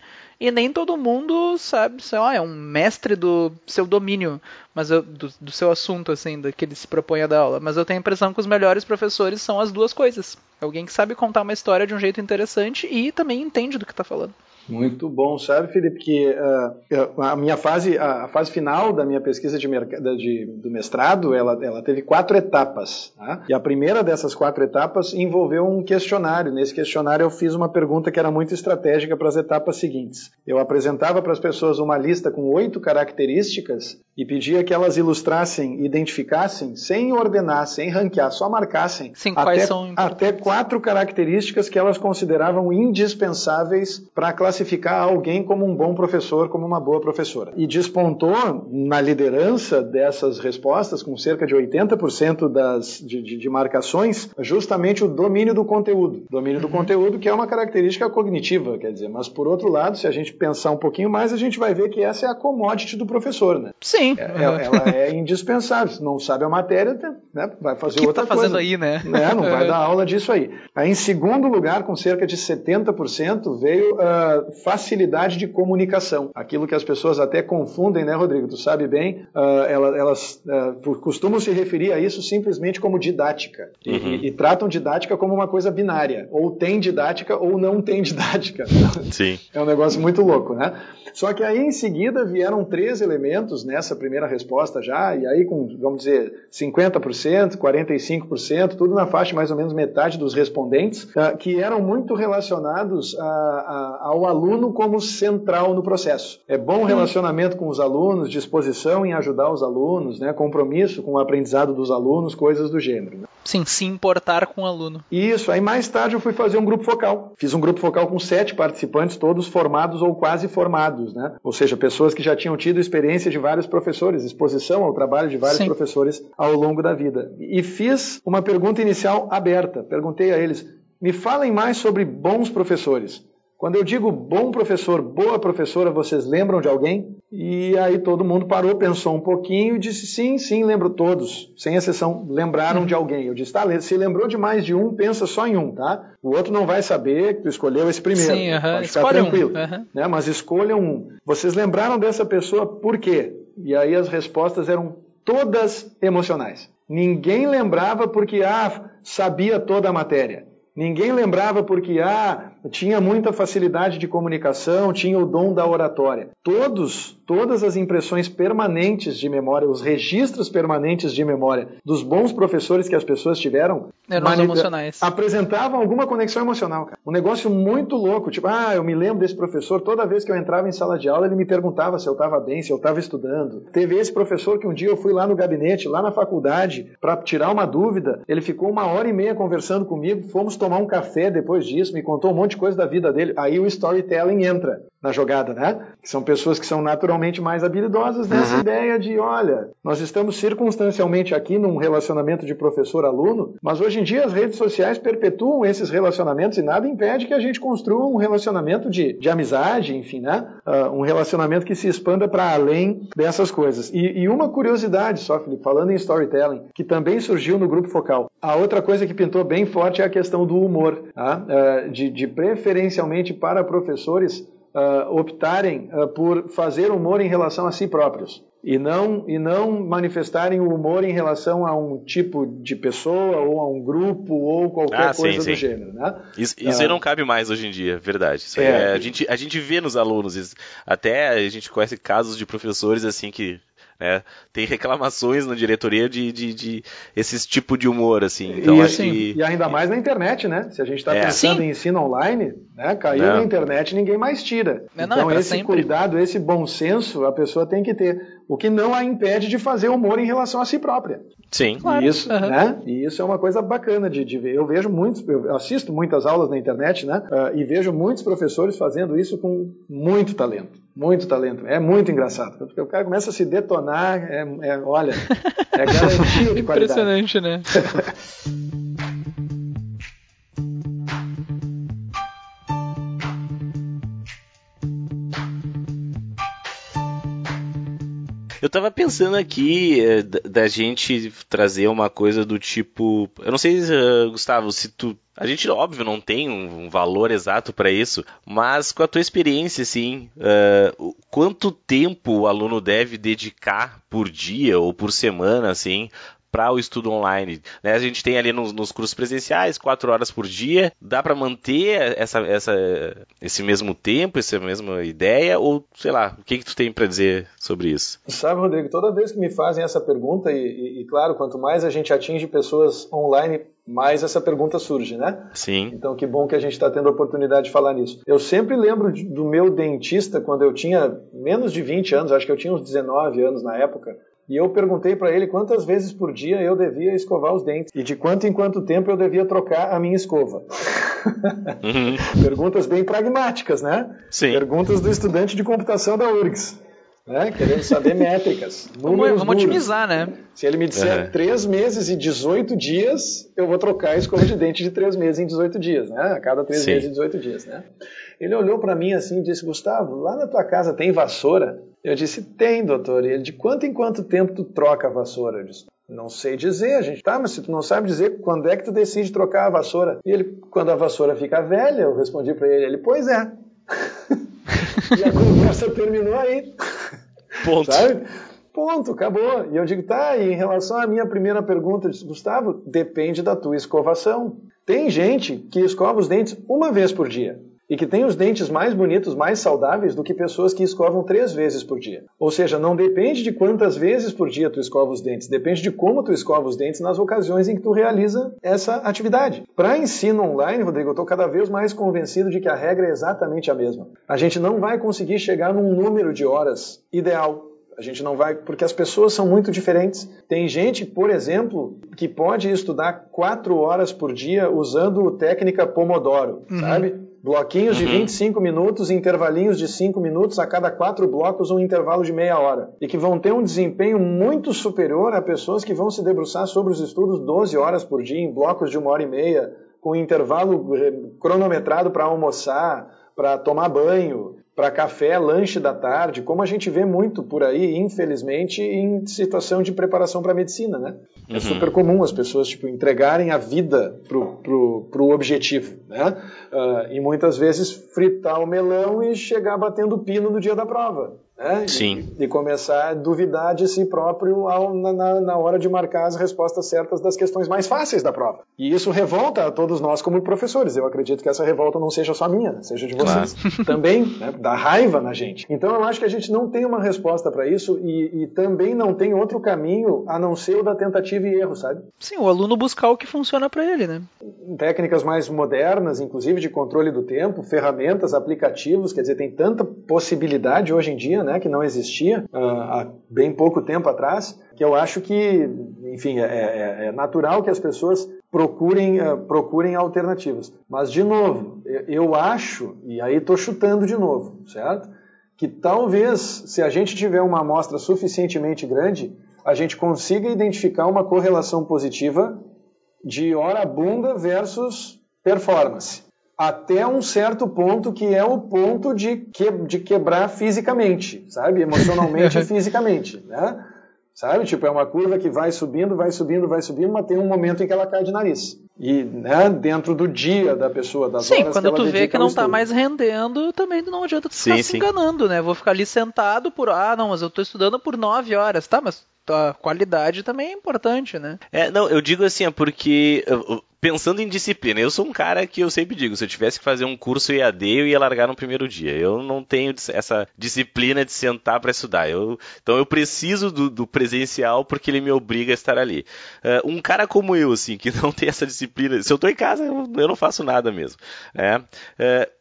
e nem todo mundo sabe, sei lá, é um mestre do seu domínio, mas eu, do, do, seu assunto, assim, do que ele se propõe a dar aula. Mas eu tenho a impressão que os melhores professores são as duas coisas. Alguém que sabe contar uma história de um jeito interessante e também entende do que está falando. Muito bom, sabe, Felipe, que uh, a minha fase, a fase final da minha pesquisa de, de do mestrado, ela, ela teve quatro etapas. Tá? E a primeira dessas quatro etapas envolveu um questionário. Nesse questionário eu fiz uma pergunta que era muito estratégica para as etapas seguintes. Eu apresentava para as pessoas uma lista com oito características e pedia que elas ilustrassem, identificassem, sem ordenar, sem ranquear, só marcassem Sim, até, até quatro características que elas consideravam indispensáveis para classificar classificar alguém como um bom professor, como uma boa professora. E despontou na liderança dessas respostas, com cerca de 80% das, de, de, de, marcações, justamente o domínio do conteúdo. Domínio do uhum. conteúdo, que é uma característica cognitiva, quer dizer, mas por outro lado, se a gente pensar um pouquinho mais, a gente vai ver que essa é a commodity do professor, né? Sim. É, uhum. ela, é indispensável. Se não sabe a matéria, né, vai fazer que outra tá coisa. aí, né? né? Não vai dar aula disso aí. Aí, em segundo lugar, com cerca de 70%, veio uh, facilidade de comunicação. Aquilo que as pessoas até confundem, né, Rodrigo? Tu sabe bem, uh, elas, uh, costumam se referir a isso simplesmente como didática. Uhum. E, e, tratam didática como uma coisa binária. Ou tem didática ou não tem didática. Sim. É um negócio muito louco, né? Só que aí em seguida vieram três elementos nessa primeira resposta já, e aí com, vamos dizer, 50%, 45%, tudo na faixa mais ou menos metade dos respondentes, uh, que eram muito relacionados a, a, ao aluno como central no processo. É bom relacionamento com os alunos, disposição em ajudar os alunos, né, compromisso com o aprendizado dos alunos, coisas do gênero. Né? Sim, se importar com o aluno. Isso, aí mais tarde eu fui fazer um grupo focal. Fiz um grupo focal com sete participantes, todos formados ou quase formados, né? Ou seja, pessoas que já tinham tido experiência de vários professores, exposição ao trabalho de vários Sim. professores ao longo da vida. E fiz uma pergunta inicial aberta. Perguntei a eles: me falem mais sobre bons professores. Quando eu digo bom professor, boa professora, vocês lembram de alguém? E aí todo mundo parou, pensou um pouquinho e disse: sim, sim, lembro todos, sem exceção, lembraram de alguém. Eu disse: tá, se lembrou de mais de um, pensa só em um, tá? O outro não vai saber que tu escolheu esse primeiro. Sim, uh -huh. Pode ficar Escolhe tranquilo. Um. Uh -huh. né? Mas escolham um. Vocês lembraram dessa pessoa por quê? E aí as respostas eram todas emocionais. Ninguém lembrava porque, ah, sabia toda a matéria. Ninguém lembrava porque, ah, tinha muita facilidade de comunicação, tinha o dom da oratória. Todos, todas as impressões permanentes de memória, os registros permanentes de memória dos bons professores que as pessoas tiveram, eram emocionais. apresentavam alguma conexão emocional. Cara. Um negócio muito louco, tipo, ah, eu me lembro desse professor, toda vez que eu entrava em sala de aula, ele me perguntava se eu estava bem, se eu estava estudando. Teve esse professor que um dia eu fui lá no gabinete, lá na faculdade, para tirar uma dúvida, ele ficou uma hora e meia conversando comigo, fomos tomar tomar um café depois disso, me contou um monte de coisa da vida dele. Aí o storytelling entra na jogada, né? Que são pessoas que são naturalmente mais habilidosas nessa uhum. ideia de, olha, nós estamos circunstancialmente aqui num relacionamento de professor-aluno, mas hoje em dia as redes sociais perpetuam esses relacionamentos e nada impede que a gente construa um relacionamento de, de amizade, enfim, né? Uh, um relacionamento que se expanda para além dessas coisas. E, e uma curiosidade só, Felipe, falando em storytelling, que também surgiu no grupo focal. A outra coisa que pintou bem forte é a questão do humor, tá? uh, de, de preferencialmente para professores uh, optarem uh, por fazer humor em relação a si próprios e não, e não manifestarem o humor em relação a um tipo de pessoa ou a um grupo ou qualquer ah, coisa sim, do gênero. Né? Isso, isso uh, não cabe mais hoje em dia, verdade. É, é, a, gente, a gente vê nos alunos, até a gente conhece casos de professores assim que né? Tem reclamações na diretoria de, de, de esses tipo de humor, assim. Então, e, assim, que... e ainda mais na internet, né? Se a gente está é. pensando Sim. em ensino online, né? Caiu não. na internet, ninguém mais tira. Não, então, não, é esse sempre. cuidado, esse bom senso, a pessoa tem que ter. O que não a impede de fazer humor em relação a si própria. Sim. Claro. E isso, uhum. né? E isso é uma coisa bacana de, de ver. Eu vejo muitos, eu assisto muitas aulas na internet, né? Uh, e vejo muitos professores fazendo isso com muito talento. Muito talento. É muito engraçado. Porque o cara começa a se detonar, é, é olha, é garantia de qualidade. Impressionante, né? Eu tava pensando aqui eh, da gente trazer uma coisa do tipo. Eu não sei, uh, Gustavo, se tu. A gente, óbvio, não tem um valor exato para isso, mas com a tua experiência, assim, uh, quanto tempo o aluno deve dedicar por dia ou por semana, assim, para o estudo online. Né? A gente tem ali nos, nos, cursos presenciais, quatro horas por dia. Dá para manter essa, essa, esse mesmo tempo, essa mesma ideia? Ou, sei lá, o que, que tu tem para dizer sobre isso? Sabe, Rodrigo, toda vez que me fazem essa pergunta, e, e, e claro, quanto mais a gente atinge pessoas online, mais essa pergunta surge, né? Sim. Então, que bom que a gente está tendo a oportunidade de falar nisso. Eu sempre lembro do meu dentista quando eu tinha menos de 20 anos, acho que eu tinha uns 19 anos na época. E eu perguntei para ele quantas vezes por dia eu devia escovar os dentes e de quanto em quanto tempo eu devia trocar a minha escova. Uhum. Perguntas bem pragmáticas, né? Sim. Perguntas do estudante de computação da URGS. Né? Querendo saber métricas. Vamos, vamos otimizar, né? Se ele me disser uhum. 3 meses e 18 dias, eu vou trocar a escova de dente de 3 meses em 18 dias, né? A cada 3 meses e 18 dias, né? Ele olhou para mim assim e disse: Gustavo, lá na tua casa tem vassoura? Eu disse: Tem, doutor. E ele: De quanto em quanto tempo tu troca a vassoura? Eu disse: Não sei dizer, a gente. Tá, mas se tu não sabe dizer, quando é que tu decide trocar a vassoura? E ele: Quando a vassoura fica velha, eu respondi para ele: Ele: Pois é. e a conversa terminou aí. Ponto. Sabe? Ponto, acabou. E eu digo, tá, e em relação à minha primeira pergunta, eu disse, Gustavo, depende da tua escovação. Tem gente que escova os dentes uma vez por dia e que tem os dentes mais bonitos, mais saudáveis do que pessoas que escovam três vezes por dia. Ou seja, não depende de quantas vezes por dia tu escova os dentes, depende de como tu escova os dentes nas ocasiões em que tu realiza essa atividade. Para ensino online, Rodrigo, eu estou cada vez mais convencido de que a regra é exatamente a mesma. A gente não vai conseguir chegar num número de horas ideal a gente não vai, porque as pessoas são muito diferentes. Tem gente, por exemplo, que pode estudar quatro horas por dia usando técnica Pomodoro, uhum. sabe? Bloquinhos de 25 uhum. minutos, intervalinhos de 5 minutos, a cada quatro blocos um intervalo de meia hora. E que vão ter um desempenho muito superior a pessoas que vão se debruçar sobre os estudos 12 horas por dia, em blocos de uma hora e meia, com intervalo eh, cronometrado para almoçar, para tomar banho, para café, lanche da tarde, como a gente vê muito por aí, infelizmente, em situação de preparação para a medicina, né? É uhum. Super comum as pessoas tipo entregarem a vida pro, pro, pro objetivo, né? Uh, e muitas vezes fritar o melão e chegar batendo pino no dia da prova. Né? Sim. E, e, começar a duvidar de si próprio ao, na, na, hora de marcar as respostas certas das questões mais fáceis da prova. E isso revolta a todos nós como professores. Eu acredito que essa revolta não seja só minha, seja de vocês claro. também, né? dá raiva na gente. Então eu acho que a gente não tem uma resposta para isso e, e, também não tem outro caminho a não ser o da tentativa e erro, sabe? Sim, o aluno buscar o que funciona para ele, né? Técnicas mais modernas, inclusive de controle do tempo, ferramentas, aplicativos, quer dizer, tem tanta possibilidade hoje em dia, né, que não existia uh, há bem pouco tempo atrás, que eu acho que, enfim, é, é, é natural que as pessoas procurem, uh, procurem alternativas. Mas, de novo, eu acho, e aí estou chutando de novo, certo? Que talvez, se a gente tiver uma amostra suficientemente grande, a gente consiga identificar uma correlação positiva de hora bunda versus performance. Até um certo ponto que é o ponto de, que, de quebrar fisicamente, sabe? Emocionalmente e fisicamente, né? Sabe? Tipo, é uma curva que vai subindo, vai subindo, vai subindo, mas tem um momento em que ela cai de nariz. E, né, dentro do dia da pessoa, das sim, horas quando que tu vê que não está mais rendendo, também não adianta tu sim, ficar sim. se enganando, né? Vou ficar ali sentado por, ah, não, mas eu estou estudando por nove horas, tá? Mas a qualidade também é importante, né? É, não, eu digo assim, é porque pensando em disciplina, eu sou um cara que eu sempre digo, se eu tivesse que fazer um curso EAD, eu ia largar no primeiro dia. Eu não tenho essa disciplina de sentar para estudar. Eu, então eu preciso do, do, presencial porque ele me obriga a estar ali. Uh, um cara como eu, assim, que não tem essa disciplina, se eu estou em casa, eu, eu, não faço nada mesmo. Uh,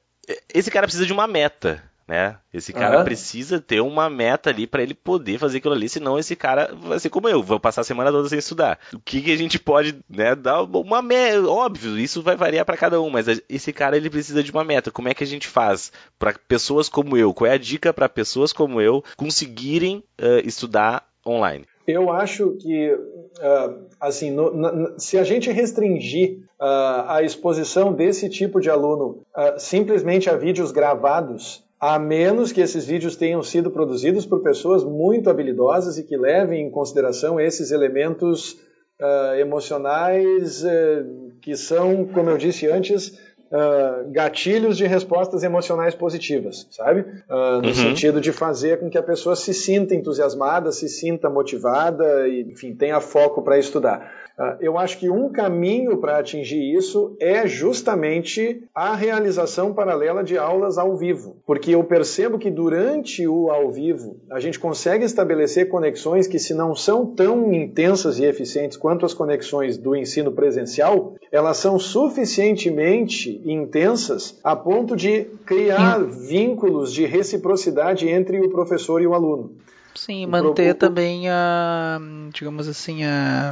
esse cara precisa de uma meta né? Esse cara uhum. precisa ter uma meta ali para ele poder fazer aquilo ali, senão esse cara vai ser como eu, vou passar a semana toda sem estudar. O que, que a gente pode, né, dar uma meta, óbvio, isso vai variar para cada um, mas esse cara ele precisa de uma meta. Como é que a gente faz para pessoas como eu? Qual é a dica para pessoas como eu conseguirem uh, estudar online? Eu acho que, uh, assim, no, na, se a gente restringir uh, a exposição desse tipo de aluno simplesmente a vídeos gravados, a menos que esses vídeos tenham sido produzidos por pessoas muito habilidosas e que levem em consideração esses elementos uh, emocionais uh, que são, como eu disse antes, uh, gatilhos de respostas emocionais positivas, sabe? no uhum. sentido de fazer com que a pessoa se sinta entusiasmada, se sinta motivada e, enfim, tenha foco para estudar. Ah, eu acho que um caminho para atingir isso é justamente a realização paralela de aulas ao vivo, porque eu percebo que durante o ao vivo a gente consegue estabelecer conexões que, se não são tão intensas e eficientes quanto as conexões do ensino presencial, elas são suficientemente intensas a ponto de criar vínculos de reciprocidade entre o professor e o aluno. Sim, manter também a, digamos assim, a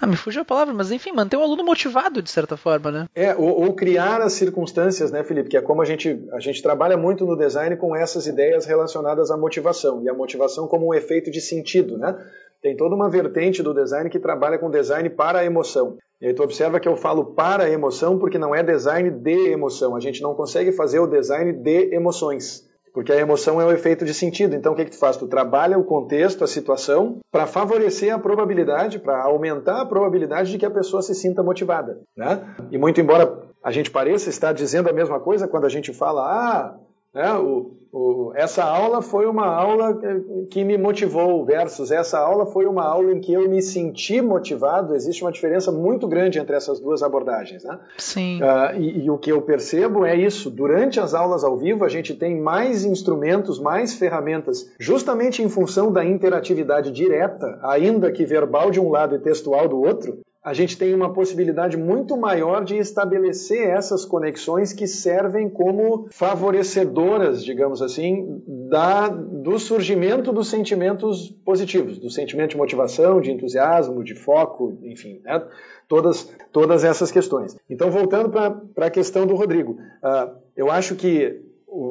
ah, me fugiu a palavra, mas enfim, manter o aluno motivado de certa forma, né? É, ou, ou, criar as circunstâncias, né, Felipe? Que é como a gente, a gente trabalha muito no design com essas ideias relacionadas à motivação, e a motivação como um efeito de sentido, né? Tem toda uma vertente do design que trabalha com design para a emoção. E aí tu observa que eu falo para a emoção porque não é design de emoção. A gente não consegue fazer o design de emoções. Porque a emoção é o efeito de sentido. Então o que, que tu faz? Tu trabalha o contexto, a situação, para favorecer a probabilidade, para aumentar a probabilidade de que a pessoa se sinta motivada. Né? E muito embora a gente pareça estar dizendo a mesma coisa quando a gente fala, ah, né, o, o, essa aula foi uma aula que me motivou, versus essa aula foi uma aula em que eu me senti motivado. Existe uma diferença muito grande entre essas duas abordagens. Né? Sim. Uh, e, e, o que eu percebo é isso. Durante as aulas ao vivo, a gente tem mais instrumentos, mais ferramentas, justamente em função da interatividade direta, ainda que verbal de um lado e textual do outro, a gente tem uma possibilidade muito maior de estabelecer essas conexões que servem como favorecedoras, digamos assim, da, do surgimento dos sentimentos positivos, do sentimento de motivação, de entusiasmo, de foco, enfim, né? todas, todas essas questões. Então, voltando para a questão do Rodrigo, uh, eu acho que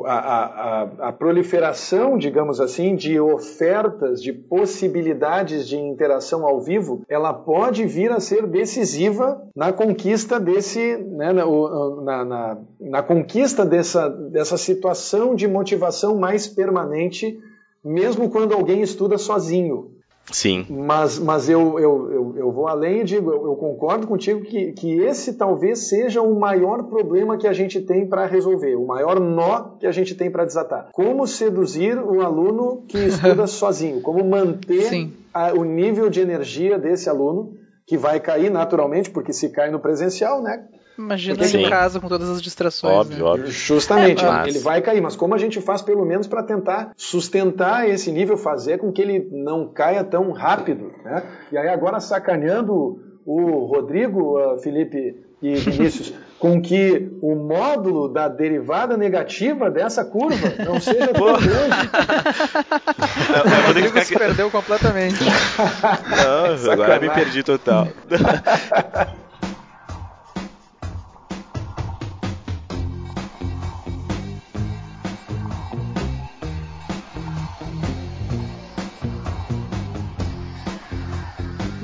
a, a, a, proliferação, digamos assim, de ofertas, de possibilidades de interação ao vivo, ela pode vir a ser decisiva na conquista desse, né, na, na, na, conquista dessa, dessa situação de motivação mais permanente, mesmo quando alguém estuda sozinho. Sim. Mas, mas eu, eu, eu, eu vou além e digo, eu, eu, concordo contigo que, que esse talvez seja o maior problema que a gente tem para resolver, o maior nó que a gente tem para desatar. Como seduzir o aluno que estuda sozinho? Como manter a, o nível de energia desse aluno, que vai cair naturalmente, porque se cai no presencial, né? Imagina Sim. em casa com todas as distrações. Óbvio, né? óbvio. Justamente, é, ele vai cair. Mas como a gente faz, pelo menos, para tentar sustentar esse nível, fazer com que ele não caia tão rápido. Né? E aí, agora, sacaneando o Rodrigo, uh, Felipe e Vinícius, com que o módulo da derivada negativa dessa curva não seja tão grande. o Rodrigo se perdeu completamente. Não, agora me perdi total.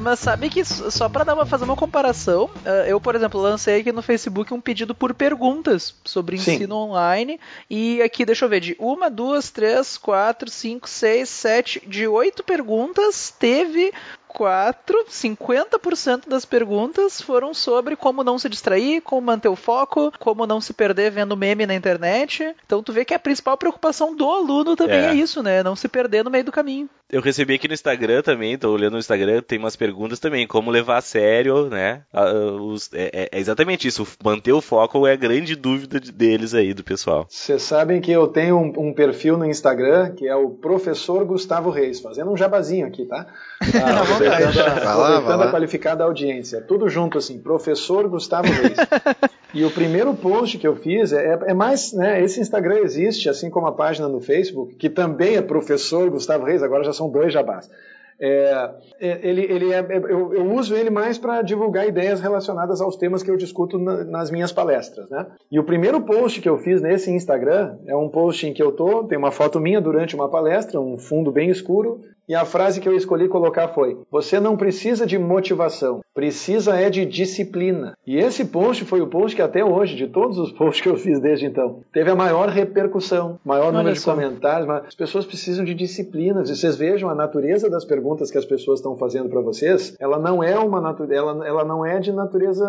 Mas sabe que só para dar uma, fazer uma comparação, eh, eu, por exemplo, lancei aqui no Facebook um pedido por perguntas sobre Sim. ensino online. E aqui, deixa eu ver, de uma, duas, três, quatro, cinco, seis, sete, de oito perguntas, teve 4, 50% das perguntas foram sobre como não se distrair, como manter o foco, como não se perder vendo meme na internet. Então tu vê que a principal preocupação do aluno também é, é isso, né? Não se perder no meio do caminho. Eu recebi aqui no Instagram também, tô olhando no Instagram, tem umas perguntas também, como levar a sério, né? Os, é, é, exatamente isso, manter o foco é a grande dúvida deles aí, do pessoal. Vocês sabem que eu tenho um, um, perfil no Instagram que é o Professor Gustavo Reis, fazendo um jabazinho aqui, tá? Ah, aproveitando, a, aproveitando a qualificada audiência. Tudo junto assim, Professor Gustavo Reis. e o primeiro post que eu fiz é, é mais, né? Esse Instagram existe, assim como a página no Facebook, que também é Professor Gustavo Reis, agora já são dois jabás. É, é, ele, ele é, é, eu, eu, uso ele mais para divulgar ideias relacionadas aos temas que eu discuto na, nas minhas palestras, né? E o primeiro post que eu fiz nesse Instagram é um post em que eu tô, tem uma foto minha durante uma palestra, um fundo bem escuro, e a frase que eu escolhi colocar foi: Você não precisa de motivação, precisa é de disciplina. E esse post foi o post que até hoje, de todos os posts que eu fiz desde então, teve a maior repercussão, maior Olha número só. de comentários. Mas as pessoas precisam de disciplina. Se vocês vejam a natureza das perguntas que as pessoas estão fazendo para vocês, ela não é uma natureza, ela, ela não é de natureza,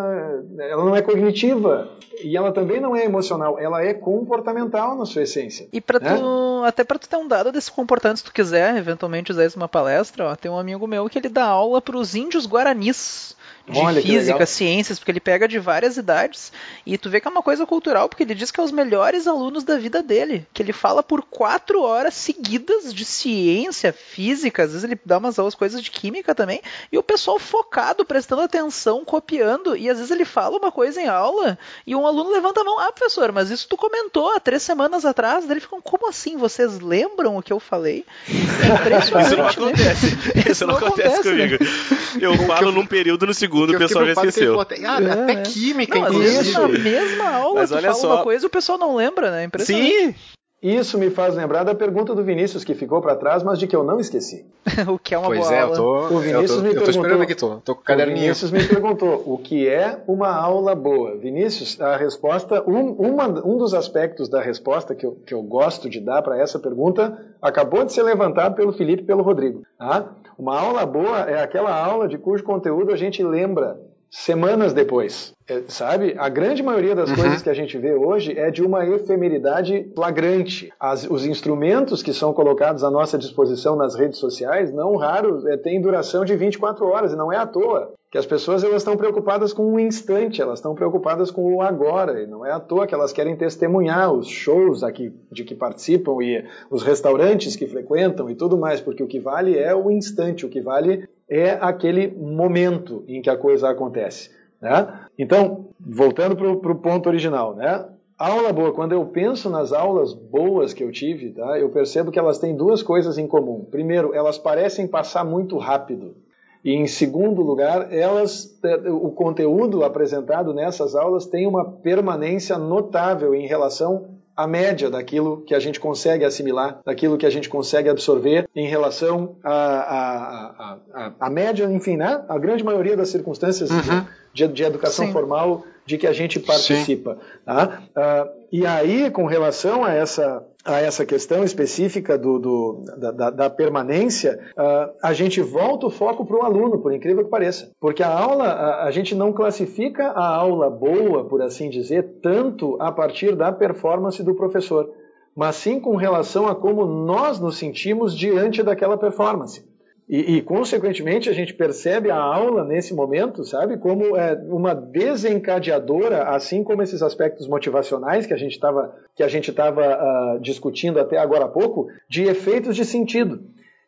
ela não é cognitiva e ela também não é emocional, ela é comportamental na sua essência. E para né? tu, até para tu ter um dado desse comportamento, se tu quiser eventualmente usar uma palestra, ó, tem um amigo meu que ele dá aula para os índios guaranis de Olha, física, ciências, porque ele pega de várias idades e tu vê que é uma coisa cultural, porque ele diz que é os melhores alunos da vida dele, que ele fala por quatro horas seguidas de ciência, física, às vezes ele dá umas aulas coisas de química também, e o pessoal focado, prestando atenção, copiando, e às vezes ele fala uma coisa em aula e um aluno levanta a mão, ah, professor, mas isso tu comentou há três semanas atrás, daí ele fica, como assim? Vocês lembram o que eu falei? É isso não né? acontece. Isso, isso não, não, acontece, acontece né? comigo. Né? Eu falo num período no segundo segundo o pessoal já esqueceu. Até, ah, é, até química, não, inclusive. Na mesma aula Mas tu olha fala só... uma coisa e o pessoal não lembra, né? Sim! Isso me faz lembrar da pergunta do Vinícius que ficou para trás, mas de que eu não esqueci. o que é uma pois boa é, aula. Eu tô, o Vinícius eu tô, me eu tô perguntou. aqui, tô, tô com o caderninho. O Vinícius me perguntou o que é uma aula boa. Vinícius, a resposta, um, uma, um dos aspectos da resposta que eu, que eu gosto de dar para essa pergunta acabou de ser levantado pelo Felipe e pelo Rodrigo. Tá? Uma aula boa é aquela aula de cujo conteúdo a gente lembra semanas depois. É, sabe? A grande maioria das uhum. coisas que a gente vê hoje é de uma efemeridade flagrante. As, os instrumentos que são colocados à nossa disposição nas redes sociais, não raro, é, têm duração de 24 horas, e não é à toa. Que as pessoas elas estão preocupadas com o instante, elas estão preocupadas com o agora, e não é à toa que elas querem testemunhar os shows aqui de que participam e os restaurantes que frequentam e tudo mais, porque o que vale é o instante, o que vale é aquele momento em que a coisa acontece. Né? Então, voltando para o ponto original, né? Aula boa, quando eu penso nas aulas boas que eu tive, tá, eu percebo que elas têm duas coisas em comum. Primeiro, elas parecem passar muito rápido. E em segundo lugar, elas, o conteúdo apresentado nessas aulas tem uma permanência notável em relação a média daquilo que a gente consegue assimilar, daquilo que a gente consegue absorver em relação à a, a, a, a, média, enfim, né? A grande maioria das circunstâncias uhum. de, de, educação Sim. formal de que a gente participa. Tá? Uh, e aí, com relação a essa, a essa questão específica do, do da, da, permanência, uh, a gente volta o foco para o aluno, por incrível que pareça. Porque a aula, a, a, gente não classifica a aula boa, por assim dizer, tanto a partir da performance do professor, mas sim com relação a como nós nos sentimos diante daquela performance. E, e, consequentemente, a gente percebe a aula nesse momento, sabe, como é, uma desencadeadora, assim como esses aspectos motivacionais que a gente estava que a gente estava uh, discutindo até agora há pouco, de efeitos de sentido.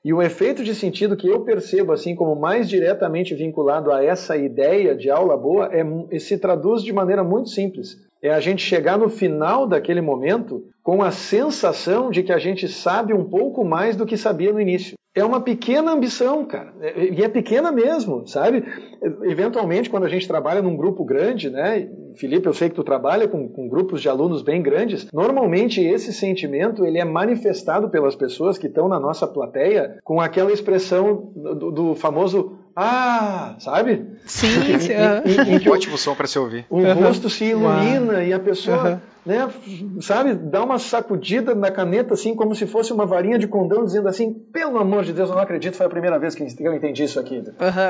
E o efeito de sentido que eu percebo assim como mais diretamente vinculado a essa ideia de aula boa é, se traduz de maneira muito simples. É a gente chegar no final daquele momento com a sensação de que a gente sabe um pouco mais do que sabia no início é uma pequena ambição, cara. É, e é pequena mesmo, sabe? Eventualmente, quando a gente trabalha num grupo grande, né? Felipe, eu sei que tu trabalha com, com grupos de alunos bem grandes. Normalmente, esse sentimento ele é manifestado pelas pessoas que estão na nossa plateia com aquela expressão do, do famoso ah, sabe? Sim. Em, que ótimo som para se ouvir. O rosto se ilumina e a pessoa, né, sabe, dá uma sacudida na caneta assim como se fosse uma varinha de condão dizendo assim, pelo amor de Deus, eu não acredito, foi a primeira vez que eu entendi isso aqui.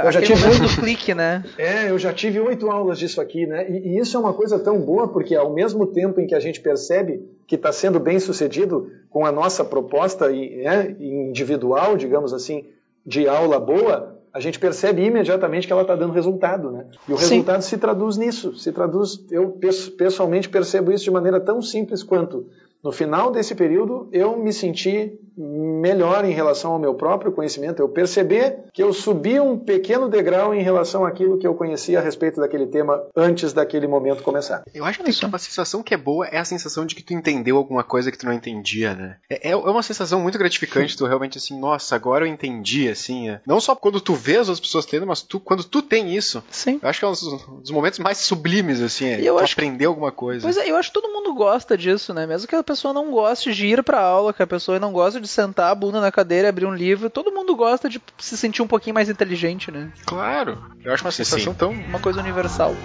eu já tive muito clique, né? É, eu já tive oito aulas disso aqui, né? E, e isso é uma coisa tão boa porque ao mesmo tempo em que a gente percebe que está sendo bem sucedido com a nossa proposta né, individual, digamos assim, de aula boa, a gente percebe imediatamente que ela está dando resultado, né? E o resultado Sim. se traduz nisso, se traduz, eu pessoalmente percebo isso de maneira tão simples quanto no final desse período, eu me senti melhor em relação ao meu próprio conhecimento, eu perceber que eu subi um pequeno degrau em relação àquilo que eu conhecia a respeito daquele tema antes daquele momento começar. Eu acho que uma sensação que é boa é a sensação de que tu entendeu alguma coisa que tu não entendia, né? É, é uma sensação muito gratificante, tu realmente assim, nossa, agora eu entendi, assim. É. Não só quando tu vê as outras pessoas tendo, mas tu, quando tu tem isso. Sim. Eu acho que é um dos, momentos mais sublimes, assim, é, eu tu acho aprender alguma coisa. Pois é, eu acho que todo mundo gosta disso, né? Mesmo que a pessoa pessoa não goste de ir pra aula, que a pessoa não gosta de sentar a bunda na cadeira e abrir um livro, todo mundo gosta de se sentir um pouquinho mais inteligente, né? Claro, eu acho uma sensação Sim. tão. Uma coisa universal.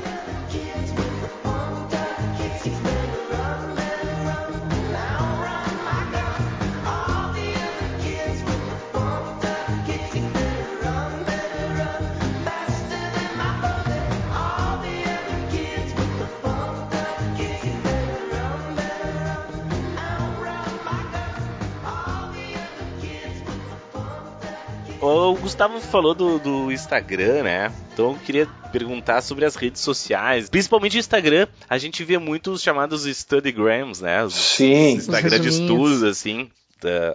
O Gustavo falou do, do Instagram, né? Então eu queria perguntar sobre as redes sociais. Principalmente o Instagram, a gente vê muito os chamados Studygrams, né? Os, Sim. Os Instagram de estudos, assim.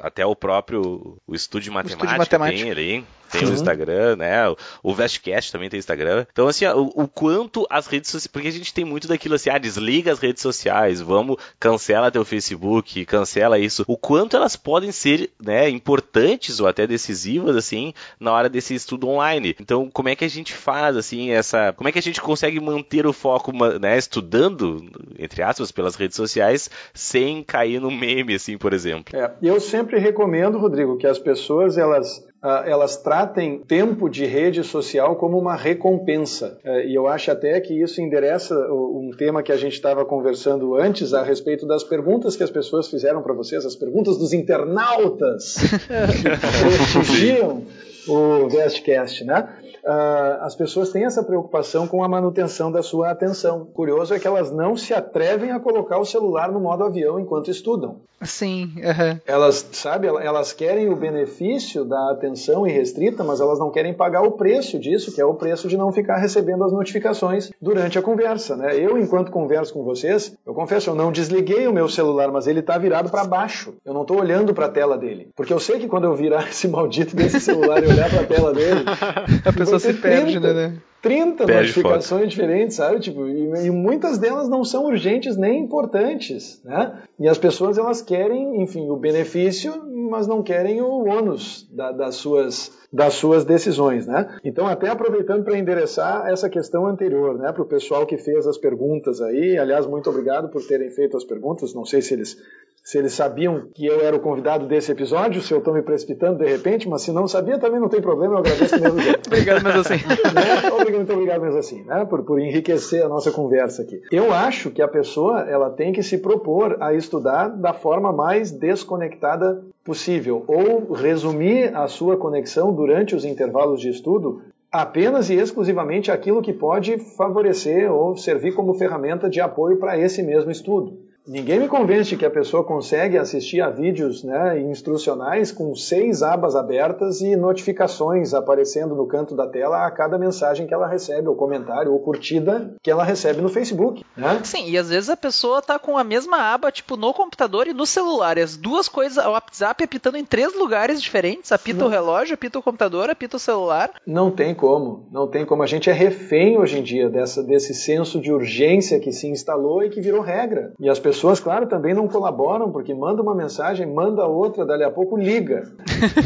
Até o próprio o estúdio matemática, o estúdio matemática. tem ali tem Sim. o Instagram, né? O Vestcast também tem Instagram. Então, assim, o, o, quanto as redes sociais. Porque a gente tem muito daquilo assim, ah, desliga as redes sociais, vamos, cancela teu Facebook, cancela isso. O quanto elas podem ser, né, importantes ou até decisivas, assim, na hora desse estudo online. Então, como é que a gente faz, assim, essa. Como é que a gente consegue manter o foco, né, estudando, entre aspas, pelas redes sociais, sem cair no meme, assim, por exemplo? É, eu sempre recomendo, Rodrigo, que as pessoas, elas elas tratem tempo de rede social como uma recompensa. Eh, e eu acho até que isso endereça um tema que a gente estava conversando antes a respeito das perguntas que as pessoas fizeram para vocês, as perguntas dos internautas que prestigiam o Vestcast, né? uh, as pessoas têm essa preocupação com a manutenção da sua atenção. Curioso é que elas não se atrevem a colocar o celular no modo avião enquanto estudam. Sim. Uhum. Elas, sabe, elas querem o benefício da atenção irrestrita, mas elas não querem pagar o preço disso, que é o preço de não ficar recebendo as notificações durante a conversa, né? Eu, enquanto converso com vocês, eu confesso, eu não desliguei o meu celular, mas ele está virado para baixo. Eu não estou olhando para a tela dele, porque eu sei que quando eu virar esse maldito desse celular e olhar para a tela dele, a pessoa se perde, 30, né? 30 Perde notificações foto. diferentes, sabe? Tipo, e, e, muitas delas não são urgentes nem importantes, né? E as pessoas elas querem, enfim, o benefício, mas não querem o ônus da, das suas das suas decisões, né? Então, até aproveitando para endereçar essa questão anterior, né, para o pessoal que fez as perguntas aí, aliás, muito obrigado por terem feito as perguntas. Não sei se eles se eles sabiam que eu era o convidado desse episódio, se eu estou me precipitando de repente, mas se não sabia também não tem problema, eu agradeço mesmo. obrigado mesmo assim. Né? Obrigado, muito obrigado mesmo assim, né? por, por enriquecer a nossa conversa aqui. Eu acho que a pessoa ela tem que se propor a estudar da forma mais desconectada possível, ou resumir a sua conexão durante os intervalos de estudo apenas e exclusivamente aquilo que pode favorecer ou servir como ferramenta de apoio para esse mesmo estudo. Ninguém me convence que a pessoa consegue assistir a vídeos né, instrucionais com seis abas abertas e notificações aparecendo no canto da tela a cada mensagem que ela recebe, ou comentário, ou curtida que ela recebe no Facebook. Né? Sim, e às vezes a pessoa tá com a mesma aba, tipo, no computador e no celular. E as duas coisas, o WhatsApp apitando em três lugares diferentes. Apita não. o relógio, apita o computador, apita o celular. Não tem como. Não tem como. A gente é refém hoje em dia dessa, desse senso de urgência que se instalou e que virou regra. E as pessoas pessoas, claro, também não colaboram, porque manda uma mensagem, manda outra, dali a pouco liga.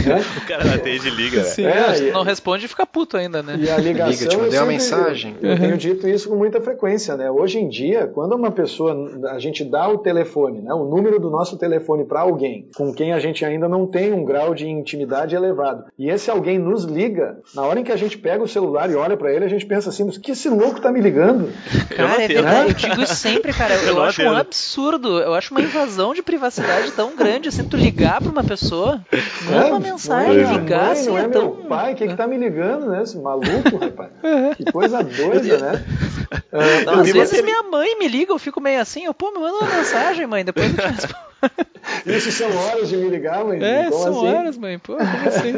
né? o cara na atende liga, Sim, é, não responde e fica puto ainda, né? E a ligação. Liga, te mandei uma mensagem. Eu, eu uhum. tenho dito isso com muita frequência, né? Hoje em dia, quando uma pessoa, a gente dá o telefone, né, o número do nosso telefone para alguém com quem a gente ainda não tem um grau de intimidade elevado, e esse alguém nos liga, na hora em que a gente pega o celular e olha para ele, a gente pensa assim, mas que esse louco tá me ligando? Cara, é verdade, eu digo sempre, cara. Eu, eu acho um absurdo, eu acho uma invasão de privacidade tão grande assim, tu ligar pra uma pessoa, manda é, uma mensagem, é ligar mãe, assim, não é, é meu tão... pai, que que tá me ligando, né? Esse maluco, rapaz. Que coisa doida, né? Não, às vezes minha mãe me liga, eu fico meio assim, eu, pô, me manda uma mensagem, mãe, depois eu te respondo. Isso são horas de me ligar, mãe? É, como são assim? horas, mãe. Pô, como assim?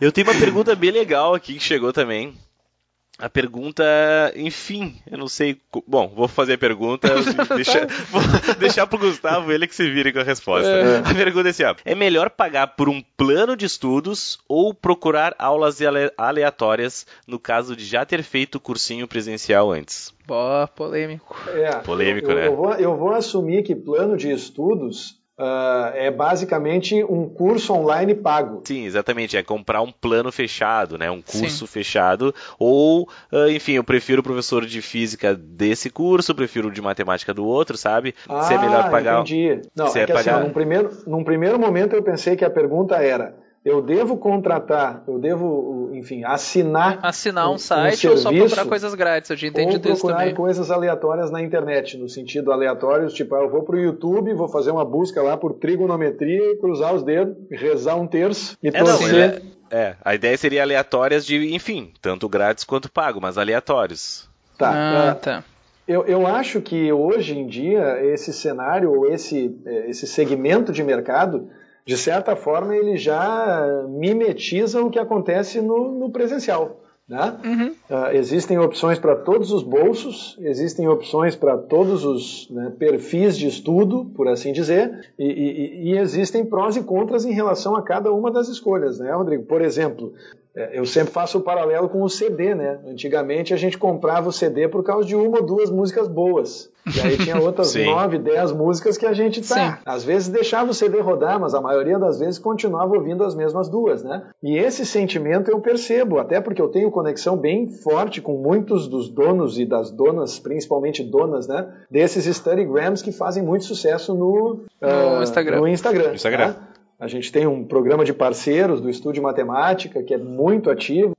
Eu tenho uma pergunta bem legal aqui que chegou também. A pergunta, enfim, eu não sei. Bom, vou fazer a pergunta. deixa, vou deixar pro Gustavo ele que se vire com a resposta. É. A pergunta é assim: ó, é melhor pagar por um plano de estudos ou procurar aulas aleatórias no caso de já ter feito o cursinho presencial antes? Boa, polêmico. É, polêmico, eu, né? Eu vou, eu vou assumir que plano de estudos Uh, é basicamente um curso online pago. Sim, exatamente. É comprar um plano fechado, né? Um curso Sim. fechado. Ou, uh, enfim, eu prefiro o professor de física desse curso, prefiro o de matemática do outro, sabe? Ah, Se é melhor pagar. Entendi. Não, Se é, é que assim, pagar... assim, num primeiro, num primeiro momento eu pensei que a pergunta era eu devo contratar, eu devo, enfim, assinar. Assinar um, um site um ou só procurar coisas grátis? Eu tinha entendido ou procurar também. coisas aleatórias na internet, no sentido aleatórios, tipo, ah, eu vou pro YouTube, vou fazer uma busca lá por trigonometria, cruzar os dedos, rezar um terço e é, torcer. Não, é, a ideia seria aleatórias de, enfim, tanto grátis quanto pago, mas aleatórios. Tá. Ah, uh, tá. Eu, eu acho que hoje em dia esse cenário ou esse, eh, esse segmento de mercado de certa forma, ele já mimetiza o que acontece no, no presencial. Né? Uhum. Uh, existem opções para todos os bolsos, existem opções para todos os né, perfis de estudo, por assim dizer, e, e, e, existem prós e contras em relação a cada uma das escolhas, né, Rodrigo? Por exemplo, eu sempre faço o paralelo com o CD, né? Antigamente a gente comprava o CD por causa de uma ou duas músicas boas. E aí tinha outras nove, dez músicas que a gente tá. Sim. Às vezes deixava o CD rodar, mas a maioria das vezes continuava ouvindo as mesmas duas, né? E esse sentimento eu percebo, até porque eu tenho conexão bem forte com muitos dos donos e das donas, principalmente donas, né? Desses Studygrams que fazem muito sucesso no, no uh, Instagram. No Instagram. Instagram. Né? A gente tem um programa de parceiros do Estúdio Matemática que é muito ativo.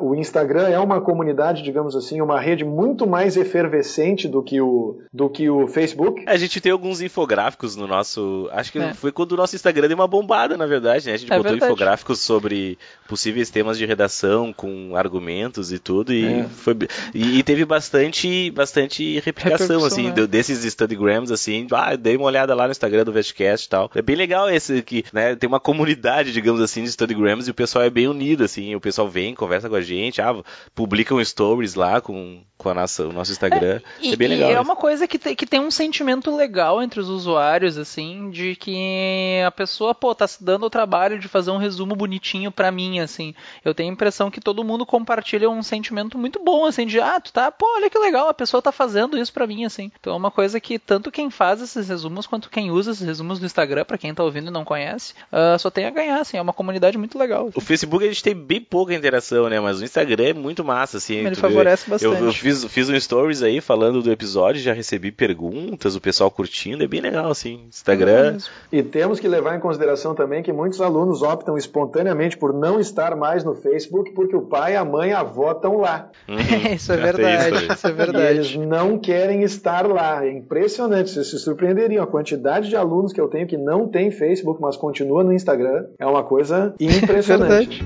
o Instagram é uma comunidade, digamos assim, uma rede muito mais efervescente do que o, do que o Facebook. A gente tem alguns infográficos no nosso. Acho que é. foi quando o nosso Instagram deu uma bombada, na verdade, né? A gente é botou verdade. infográficos sobre possíveis temas de redação com argumentos e tudo. E, é. foi, e, e, teve bastante, bastante replicação, assim, é. desses Studygrams, assim. Ah, dei uma olhada lá no Instagram do Vestcast e tal. É bem legal esse que né, tem uma comunidade, digamos assim, de Studygrams e o pessoal é bem unido, assim, o pessoal vem, conversa com a gente, ah, publicam stories lá com, com a nossa, o nosso Instagram. É, e, é bem legal. É uma coisa que, te, que tem um sentimento legal entre os usuários, assim, de que a pessoa, pô, tá se dando o trabalho de fazer um resumo bonitinho para mim, assim. Eu tenho a impressão que todo mundo compartilha um sentimento muito bom, assim, de, ah, tu tá, pô, olha que legal, a pessoa tá fazendo isso para mim, assim. Então é uma coisa que tanto quem faz esses resumos quanto quem usa esses resumos do Instagram, para quem tá ouvindo e não conhece, uh, só tem a ganhar, assim, é uma comunidade muito legal. Assim. O Facebook a gente tem bem pouca interação, né? Mas o Instagram é muito massa, assim. Ele favorece bastante. Eu, eu, fiz, fiz um stories aí falando do episódio, já recebi perguntas, o pessoal curtindo, é bem legal, assim. Instagram. É e temos que levar em consideração também que muitos alunos optam espontaneamente por não estar mais no Facebook porque o pai, a mãe, a avó estão lá. Uhum. isso é verdade, isso, isso, é verdade. E eles não querem estar lá. É impressionante, vocês se surpreenderiam a quantidade de alunos que eu tenho que não tem Facebook, mas continua no Instagram. É uma coisa impressionante.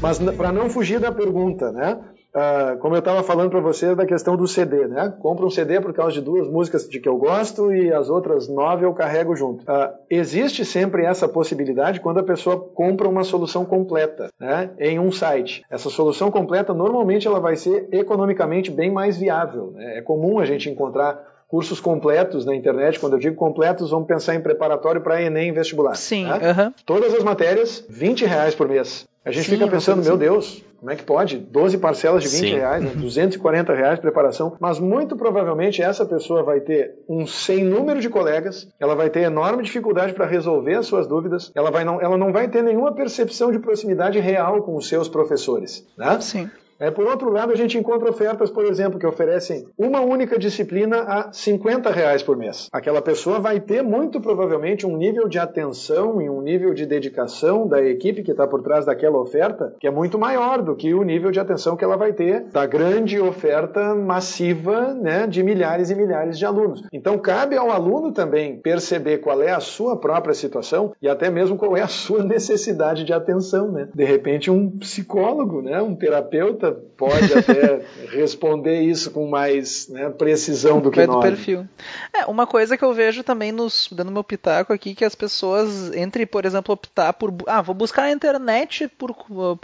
Mas para não fugir da pergunta, né? Uh, como eu estava falando para você da questão do CD, né? Compro um CD por causa de duas músicas de que eu gosto e as outras nove eu carrego junto. Uh, existe sempre essa possibilidade quando a pessoa compra uma solução completa, né? Em um site. Essa solução completa normalmente ela vai ser economicamente bem mais viável. Né? É comum a gente encontrar cursos completos na internet. Quando eu digo completos, vamos pensar em preparatório para Enem vestibular. Sim. Né? Uh -huh. Todas as matérias, 20 reais por mês. A gente Sim, fica pensando, meu Deus, como é que pode? 12 parcelas de 20 Sim. reais, né? 240 reais de preparação. Mas muito provavelmente essa pessoa vai ter um sem número de colegas, ela vai ter enorme dificuldade para resolver as suas dúvidas, ela, vai não, ela não vai ter nenhuma percepção de proximidade real com os seus professores. Né? Sim. É, por outro lado, a gente encontra ofertas, por exemplo, que oferecem uma única disciplina a 50 reais por mês. Aquela pessoa vai ter muito provavelmente um nível de atenção e um nível de dedicação da equipe que está por trás daquela oferta que é muito maior do que o nível de atenção que ela vai ter da grande oferta massiva né, de milhares e milhares de alunos. Então, cabe ao aluno também perceber qual é a sua própria situação e até mesmo qual é a sua necessidade de atenção. Né? De repente, um psicólogo, né, um terapeuta pode até responder isso com mais né, precisão do que nós. do perfil. É, uma coisa que eu vejo também nos dando meu pitaco aqui que as pessoas entre, por exemplo, optar por ah, vou buscar na internet por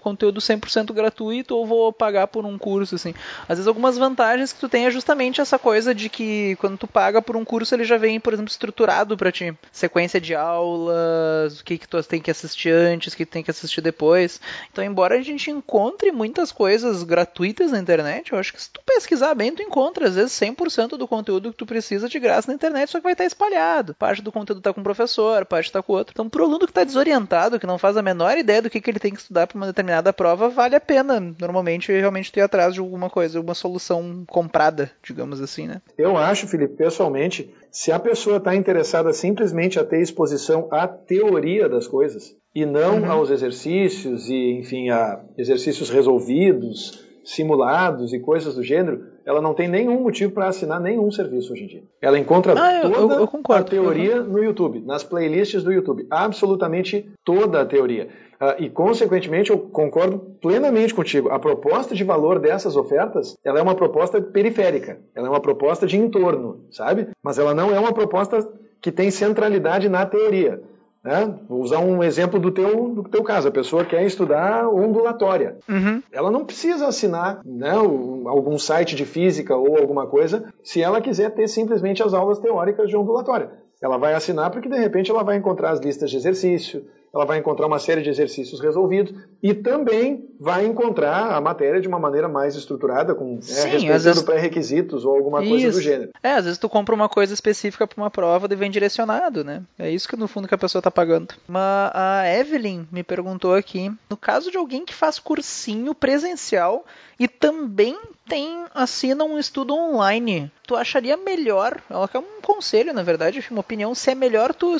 conteúdo 100% gratuito ou vou pagar por um curso assim. Às vezes algumas vantagens que tu tem é justamente essa coisa de que quando tu paga por um curso ele já vem, por exemplo, estruturado para ti, sequência de aulas, o que que tu tem que assistir antes, o que tu tem que assistir depois. Então, embora a gente encontre muitas coisas coisas gratuitas na internet, eu acho que se tu pesquisar bem, tu encontra às vezes 100% do conteúdo que tu precisa de graça na internet, só que vai estar espalhado. Parte do conteúdo está com um professor, parte está com outro. Então, pro aluno que está desorientado, que não faz a menor ideia do que, que ele tem que estudar para uma determinada prova, vale a pena, normalmente, realmente ter atrás de alguma coisa, uma solução comprada, digamos assim, né? Eu acho, Felipe, pessoalmente, se a pessoa está interessada simplesmente a ter exposição à teoria das coisas, e não uhum. aos exercícios e, enfim, a exercícios resolvidos, simulados e coisas do gênero, ela não tem nenhum motivo para assinar nenhum serviço hoje em dia. Ela encontra ah, toda eu, eu concordo, a teoria no YouTube, nas playlists do YouTube, absolutamente toda a teoria. Uh, e, consequentemente, eu concordo plenamente contigo. A proposta de valor dessas ofertas, ela é uma proposta periférica, ela é uma proposta de entorno, sabe? Mas ela não é uma proposta que tem centralidade na teoria. Né? Vou usar um exemplo do teu, do teu caso. A pessoa quer estudar ondulatória. Uhum. Ela não precisa assinar né, algum site de física ou alguma coisa se ela quiser ter simplesmente as aulas teóricas de ondulatória. Ela vai assinar porque de repente ela vai encontrar as listas de exercício, ela vai encontrar uma série de exercícios resolvidos e também vai encontrar a matéria de uma maneira mais estruturada, com né, respeitando vezes... pré-requisitos ou alguma coisa do gênero. É, às vezes tu compra uma coisa específica para uma prova e vem direcionado, né? É isso que no fundo que a pessoa está pagando. Mas a Evelyn me perguntou aqui, no caso de alguém que faz cursinho presencial e também tem assina um estudo online, tu acharia melhor, ela quer um conselho, na verdade, uma opinião, se é melhor tu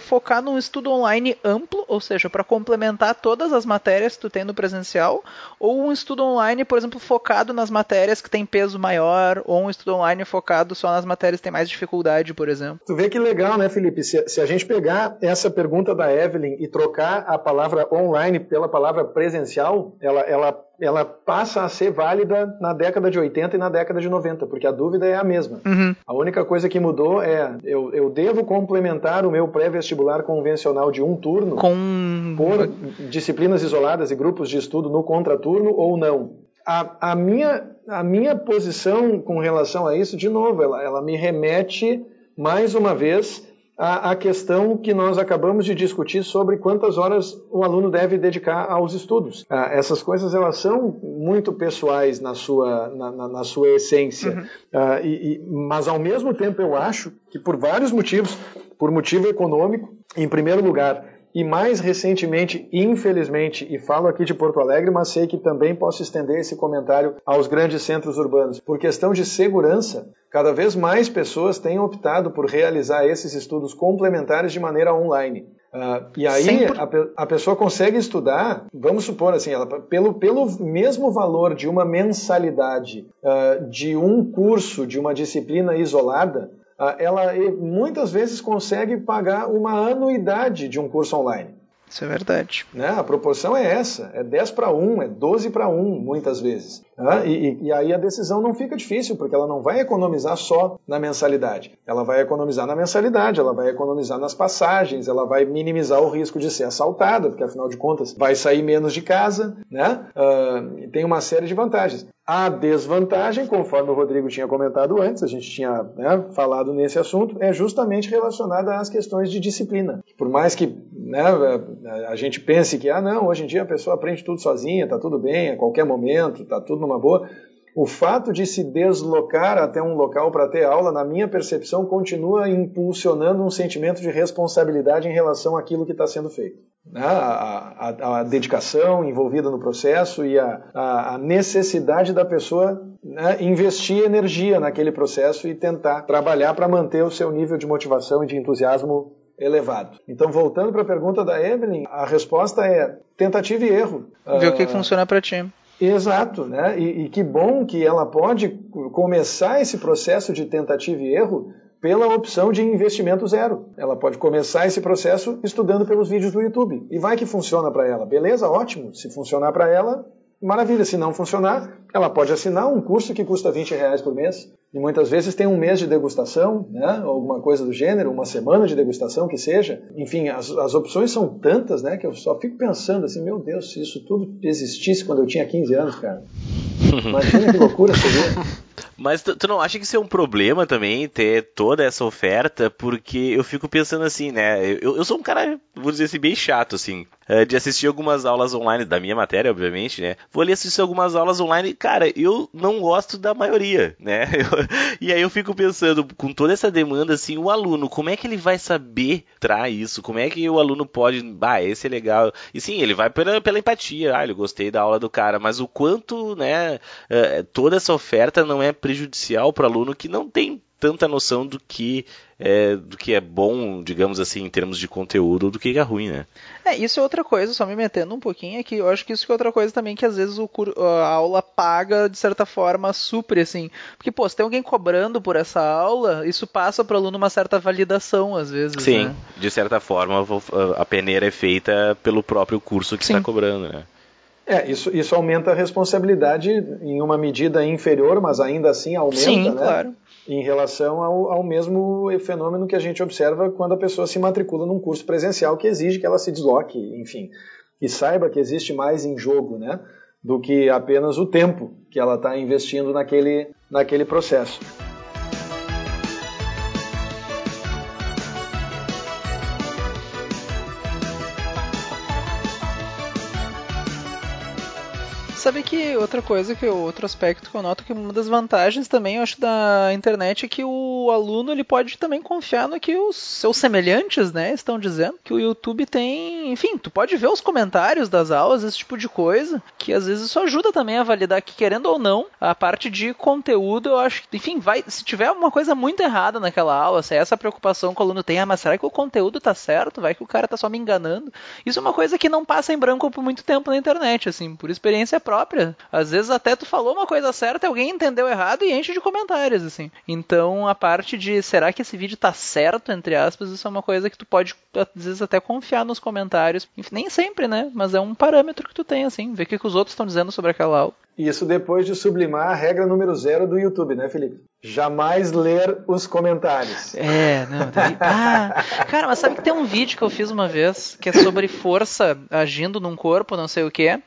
focar num estudo online amplo, ou seja, para complementar todas as matérias que tu tem no presencial, ou um estudo online, por exemplo, focado nas matérias que tem peso maior, ou um estudo online focado só nas matérias que tem mais dificuldade, por exemplo. Tu vê que legal, né, Felipe? Se, se a gente pegar essa pergunta da Evelyn e trocar a palavra online pela palavra presencial, ela, ela ela passa a ser válida na década de 80 e na década de 90, porque a dúvida é a mesma. Uhum. A única coisa que mudou é eu, eu devo complementar o meu pré-vestibular convencional de um turno Com... por disciplinas isoladas e grupos de estudo no contraturno ou não. A, a, minha, a minha posição com relação a isso, de novo, ela, ela me remete mais uma vez a, a, questão que nós acabamos de discutir sobre quantas horas o aluno deve dedicar aos estudos. Ah, essas coisas elas são muito pessoais na sua, na, na, na sua essência, uhum. ah, e, e, mas ao mesmo tempo eu acho que por vários motivos, por motivo econômico, em primeiro lugar, e mais recentemente, infelizmente, e falo aqui de Porto Alegre, mas sei que também posso estender esse comentário aos grandes centros urbanos. Por questão de segurança, cada vez mais pessoas têm optado por realizar esses estudos complementares de maneira online. Uh, e aí a, a, pessoa consegue estudar, vamos supor assim, ela, pelo, pelo mesmo valor de uma mensalidade uh, de um curso, de uma disciplina isolada, ela muitas vezes consegue pagar uma anuidade de um curso online. Isso é verdade. Né? A proporção é essa, é 10 para 1, é 12 para 1, muitas vezes. Né? E, e, aí a decisão não fica difícil, porque ela não vai economizar só na mensalidade. Ela vai economizar na mensalidade, ela vai economizar nas passagens, ela vai minimizar o risco de ser assaltada, porque afinal de contas vai sair menos de casa, né? Uh, tem uma série de vantagens. A desvantagem, conforme o Rodrigo tinha comentado antes, a gente tinha né, falado nesse assunto, é justamente relacionada às questões de disciplina. Por mais que né, a gente pense que, ah, não, hoje em dia a pessoa aprende tudo sozinha, tá tudo bem, a qualquer momento, tá tudo numa boa. O fato de se deslocar até um local para ter aula, na minha percepção, continua impulsionando um sentimento de responsabilidade em relação àquilo que está sendo feito. Né? A, a, a, dedicação envolvida no processo e a, a necessidade da pessoa né, investir energia naquele processo e tentar trabalhar para manter o seu nível de motivação e de entusiasmo elevado. Então, voltando para a pergunta da Evelyn, a resposta é tentativa e erro. Ver o que funciona para ti. Exato, né? E, e, que bom que ela pode começar esse processo de tentativa e erro pela opção de investimento zero. Ela pode começar esse processo estudando pelos vídeos do YouTube. E vai que funciona para ela. Beleza? Ótimo. Se funcionar para ela, maravilha. Se não funcionar, ela pode assinar um curso que custa 20 reais por mês. E muitas vezes tem um mês de degustação, né? alguma coisa do gênero, uma semana de degustação que seja. Enfim, as, as opções são tantas né, que eu só fico pensando assim, meu Deus, se isso tudo existisse quando eu tinha 15 anos, cara. Imagina que loucura seria. Mas tu, tu, não acha que isso é um problema também, ter toda essa oferta? Porque eu fico pensando assim, né? Eu, eu sou um cara, vou dizer assim, bem chato, assim, eh, de assistir algumas aulas online, da minha matéria, obviamente, né? Vou ali assistir algumas aulas online, cara, eu não gosto da maioria, né? Eu, e aí eu fico pensando, com toda essa demanda, assim, o aluno, como é que ele vai saber trar isso? Como é que o aluno pode, ah, esse é legal. E sim, ele vai pela, pela empatia, ah, eu gostei da aula do cara, mas o quanto, né, eh, toda essa oferta não é prejudicial para o aluno que não tem tanta noção do que é, do que é bom, digamos assim, em termos de conteúdo, do que é ruim, né? É, isso é outra coisa, só me metendo um pouquinho, é que eu acho que isso é outra coisa também que às vezes o, a aula paga, de certa forma, supre, assim. Porque, pô, se tem alguém cobrando por essa aula, isso passa para o aluno uma certa validação, às vezes, Sim, né? de certa forma, a peneira é feita pelo próprio curso que está cobrando, né? É, isso, isso aumenta a responsabilidade em uma medida inferior, mas ainda assim aumenta, Sim, né? claro em relação ao, ao, mesmo fenômeno que a gente observa quando a pessoa se matricula num curso presencial que exige que ela se desloque, enfim, e saiba que existe mais em jogo, né, do que apenas o tempo que ela está investindo naquele, naquele processo. Sabe que outra coisa, que outro aspecto que eu noto que uma das vantagens também, eu acho, da internet é que o aluno ele pode também confiar no que os seus semelhantes, né, estão dizendo. Que o YouTube tem, enfim, tu pode ver os comentários das aulas, esse tipo de coisa, que às vezes isso ajuda também a validar que, querendo ou não, a parte de conteúdo, eu acho que, enfim, vai, se tiver uma coisa muito errada naquela aula, se é essa preocupação que o aluno tem, ah, mas será que o conteúdo tá certo? Vai que o cara tá só me enganando? Isso é uma coisa que não passa em branco por muito tempo na internet, assim, por experiência própria própria. Às vezes até tu falou uma coisa certa, alguém entendeu errado e enche de comentários, assim. Então a parte de será que esse vídeo tá certo, entre aspas, isso é uma coisa que tu pode, às vezes, até confiar nos comentários. Enfim, nem sempre, né? Mas é um parâmetro que tu tem, assim, ver o que, que os outros estão dizendo sobre aquela aula. Isso depois de sublimar a regra número zero do YouTube, né, Felipe? Jamais ler os comentários. É, não. Daí... Ah, cara, mas sabe que tem um vídeo que eu fiz uma vez que é sobre força agindo num corpo, não sei o que.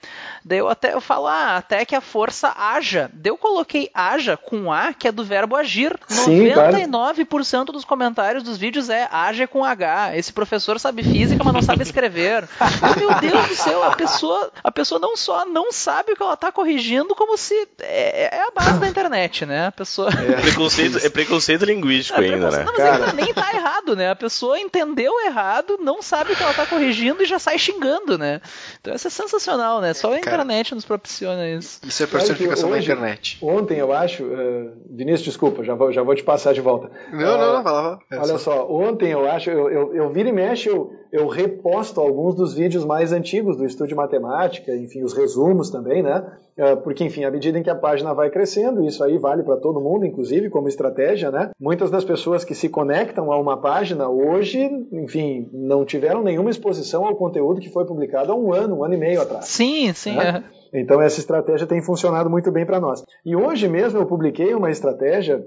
Daí eu até eu falo, ah, até que a força haja. Eu coloquei haja com A, que é do verbo agir. Sim, 99% claro. dos comentários dos vídeos é haja com H. Esse professor sabe física, mas não sabe escrever. meu Deus do céu, a pessoa, a pessoa não só não sabe o que ela está corrigindo, como se é, é, a base da internet, né? A pessoa é preconceito, é preconceito linguístico é ainda, né? Não, mas Cara... nem tá errado, né? A pessoa entendeu errado, não sabe que ela tá corrigindo e já sai xingando, né? Então isso é sensacional, né? Só a internet nos propiciona isso. Isso é personificação da internet. Ontem, eu acho, uh, Vinícius, desculpa, já vou, já vou te passar de volta. Não, uh, não, não, vai lá. É olha só. só, ontem eu acho, eu, eu, eu vira e mexe, eu eu reposto alguns dos vídeos mais antigos do Estúdio Matemática, enfim, os resumos também, né? É, porque, enfim, à medida em que a página vai crescendo, isso aí vale para todo mundo, inclusive como estratégia, né? Muitas das pessoas que se conectam a uma página hoje, enfim, não tiveram nenhuma exposição ao conteúdo que foi publicado há um ano, um ano e meio atrás. Sim, sim. Né? É. Então essa estratégia tem funcionado muito bem para nós. E hoje mesmo eu publiquei uma estratégia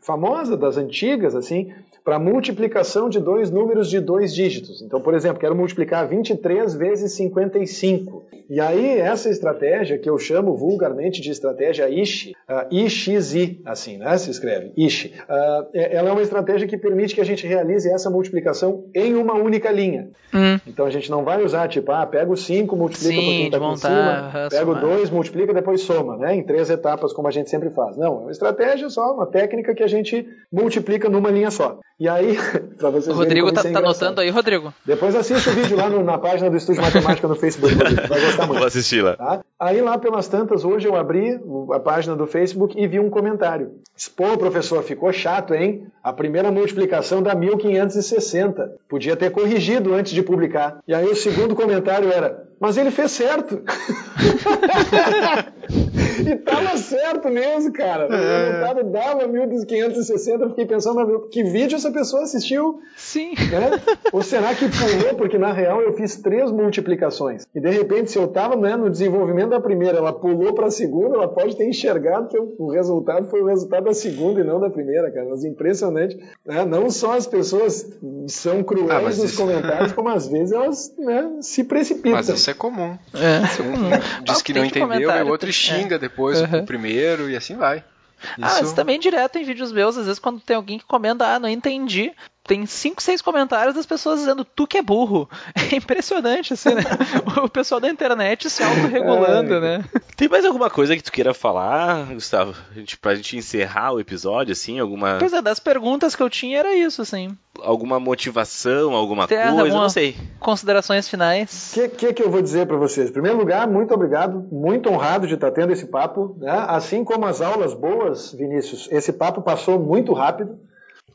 famosa das antigas, assim, para multiplicação de dois números de dois dígitos. Então, por exemplo, quero multiplicar 23 vezes 55. E aí essa estratégia que eu chamo vulgarmente de estratégia ISHI, uh, IXI, assim, né? Se escreve ISHI. Uh, ela é uma estratégia que permite que a gente realize essa multiplicação em uma única linha. Hum. Então a gente não vai usar tipo, ah, pega o 5, multiplica Sim, por quem aqui em cima, pega o 2, multiplica, depois soma, né? Em três etapas, como a gente sempre faz. Não, é uma estratégia só, uma técnica que a gente multiplica numa linha só. E aí, para vocês O Rodrigo tá, é tá anotando aí, Rodrigo? Depois assiste o vídeo lá no, na página do Estúdio Matemática no Facebook, vai gostar muito. Vou assistir lá. Tá? Aí lá pelas tantas, hoje eu abri a página do Facebook e vi um comentário. Pô, professor, ficou chato, hein? A primeira multiplicação dá 1560. Podia ter corrigido antes de publicar. E aí o segundo comentário era, mas ele fez certo. e tava certo mesmo, cara. O é. resultado dava 1560. Eu fiquei pensando, que vídeo essa pessoa assistiu? Sim. Né? Ou será que pulou? Porque na real eu fiz três multiplicações. E de repente, se eu tava né, no desenvolvimento da primeira, ela pulou para a segunda, ela pode ter enxergado que o resultado foi o resultado da segunda e não da primeira, cara. Mas impressionante. Né? Não só as pessoas são cruéis ah, nos isso... comentários, como às vezes elas né, se precipitam. Mas isso é comum. É. Um diz que não entendeu e o outro xinga é. Depois uhum. o primeiro e assim vai. Isso... Ah, mas também direto em vídeos meus, às vezes quando tem alguém que comenta, ah, não entendi, tem cinco, seis comentários das pessoas dizendo tu que é burro. É impressionante, assim, né? o pessoal da internet se autorregulando, é. né? Tem mais alguma coisa que tu queira falar, Gustavo? A gente, pra gente encerrar o episódio, assim, alguma. Pois é, das perguntas que eu tinha era isso, assim. Alguma motivação, alguma Tem coisa, não sei. Considerações finais. O que, que, que, eu vou dizer para vocês? Em primeiro lugar, muito obrigado, muito honrado de estar tendo esse papo. Né? Assim como as aulas boas, Vinícius, esse papo passou muito rápido.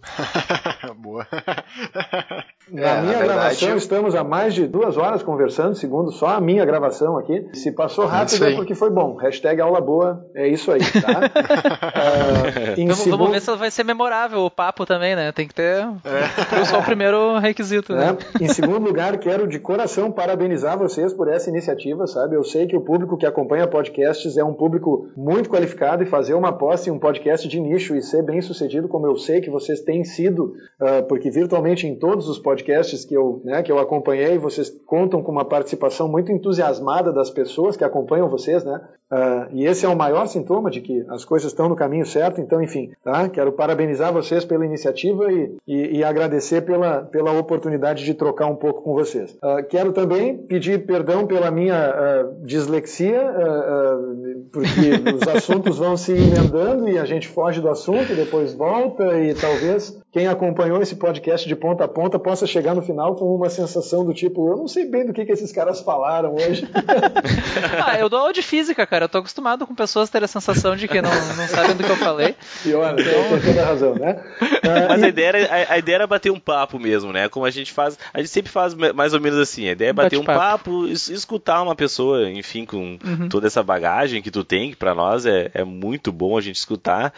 Boa. Na é, minha na gravação eu... estamos há mais de duas horas conversando, segundo só a minha gravação aqui. Se passou rápido é, é porque foi bom. Hashtag aula boa, é isso aí, tá? uh, vamos, segundo... vamos, ver se vai ser memorável o papo também, né? Tem que ter é. só o primeiro requisito, né? É. Em segundo lugar, quero de coração parabenizar vocês por essa iniciativa, sabe? Eu sei que o público que acompanha podcasts é um público muito qualificado e fazer uma aposta em um podcast de nicho e ser bem sucedido, como eu sei que vocês têm sido, uh, porque virtualmente em todos os podcasts que eu, né, que eu acompanhei, vocês contam com uma participação muito entusiasmada das pessoas que acompanham vocês, né? Uh, e esse é o maior sintoma de que as coisas estão no caminho certo. Então, enfim, tá? Quero parabenizar vocês pela iniciativa e, e, e agradecer pela, pela oportunidade de trocar um pouco com vocês. Uh, quero também pedir perdão pela minha dislexia, porque os assuntos vão se emendando e a gente foge do assunto depois volta e talvez quem acompanhou esse podcast de ponta a ponta possa chegar no final com uma sensação do tipo, eu não sei bem do que, que esses caras falaram hoje. ah, eu dou aula de física, cara. Eu tô acostumado com pessoas terem a sensação de que não, não sabem do que eu falei. E olha, então... tem toda a razão, né? Mas e... a, ideia era, a, a, ideia era bater um papo mesmo, né? Como a gente faz. A gente sempre faz mais ou menos assim. A ideia é bater um papo, escutar uma pessoa, enfim, com uhum. toda essa bagagem que tu tem, que pra nós é, é muito bom a gente escutar.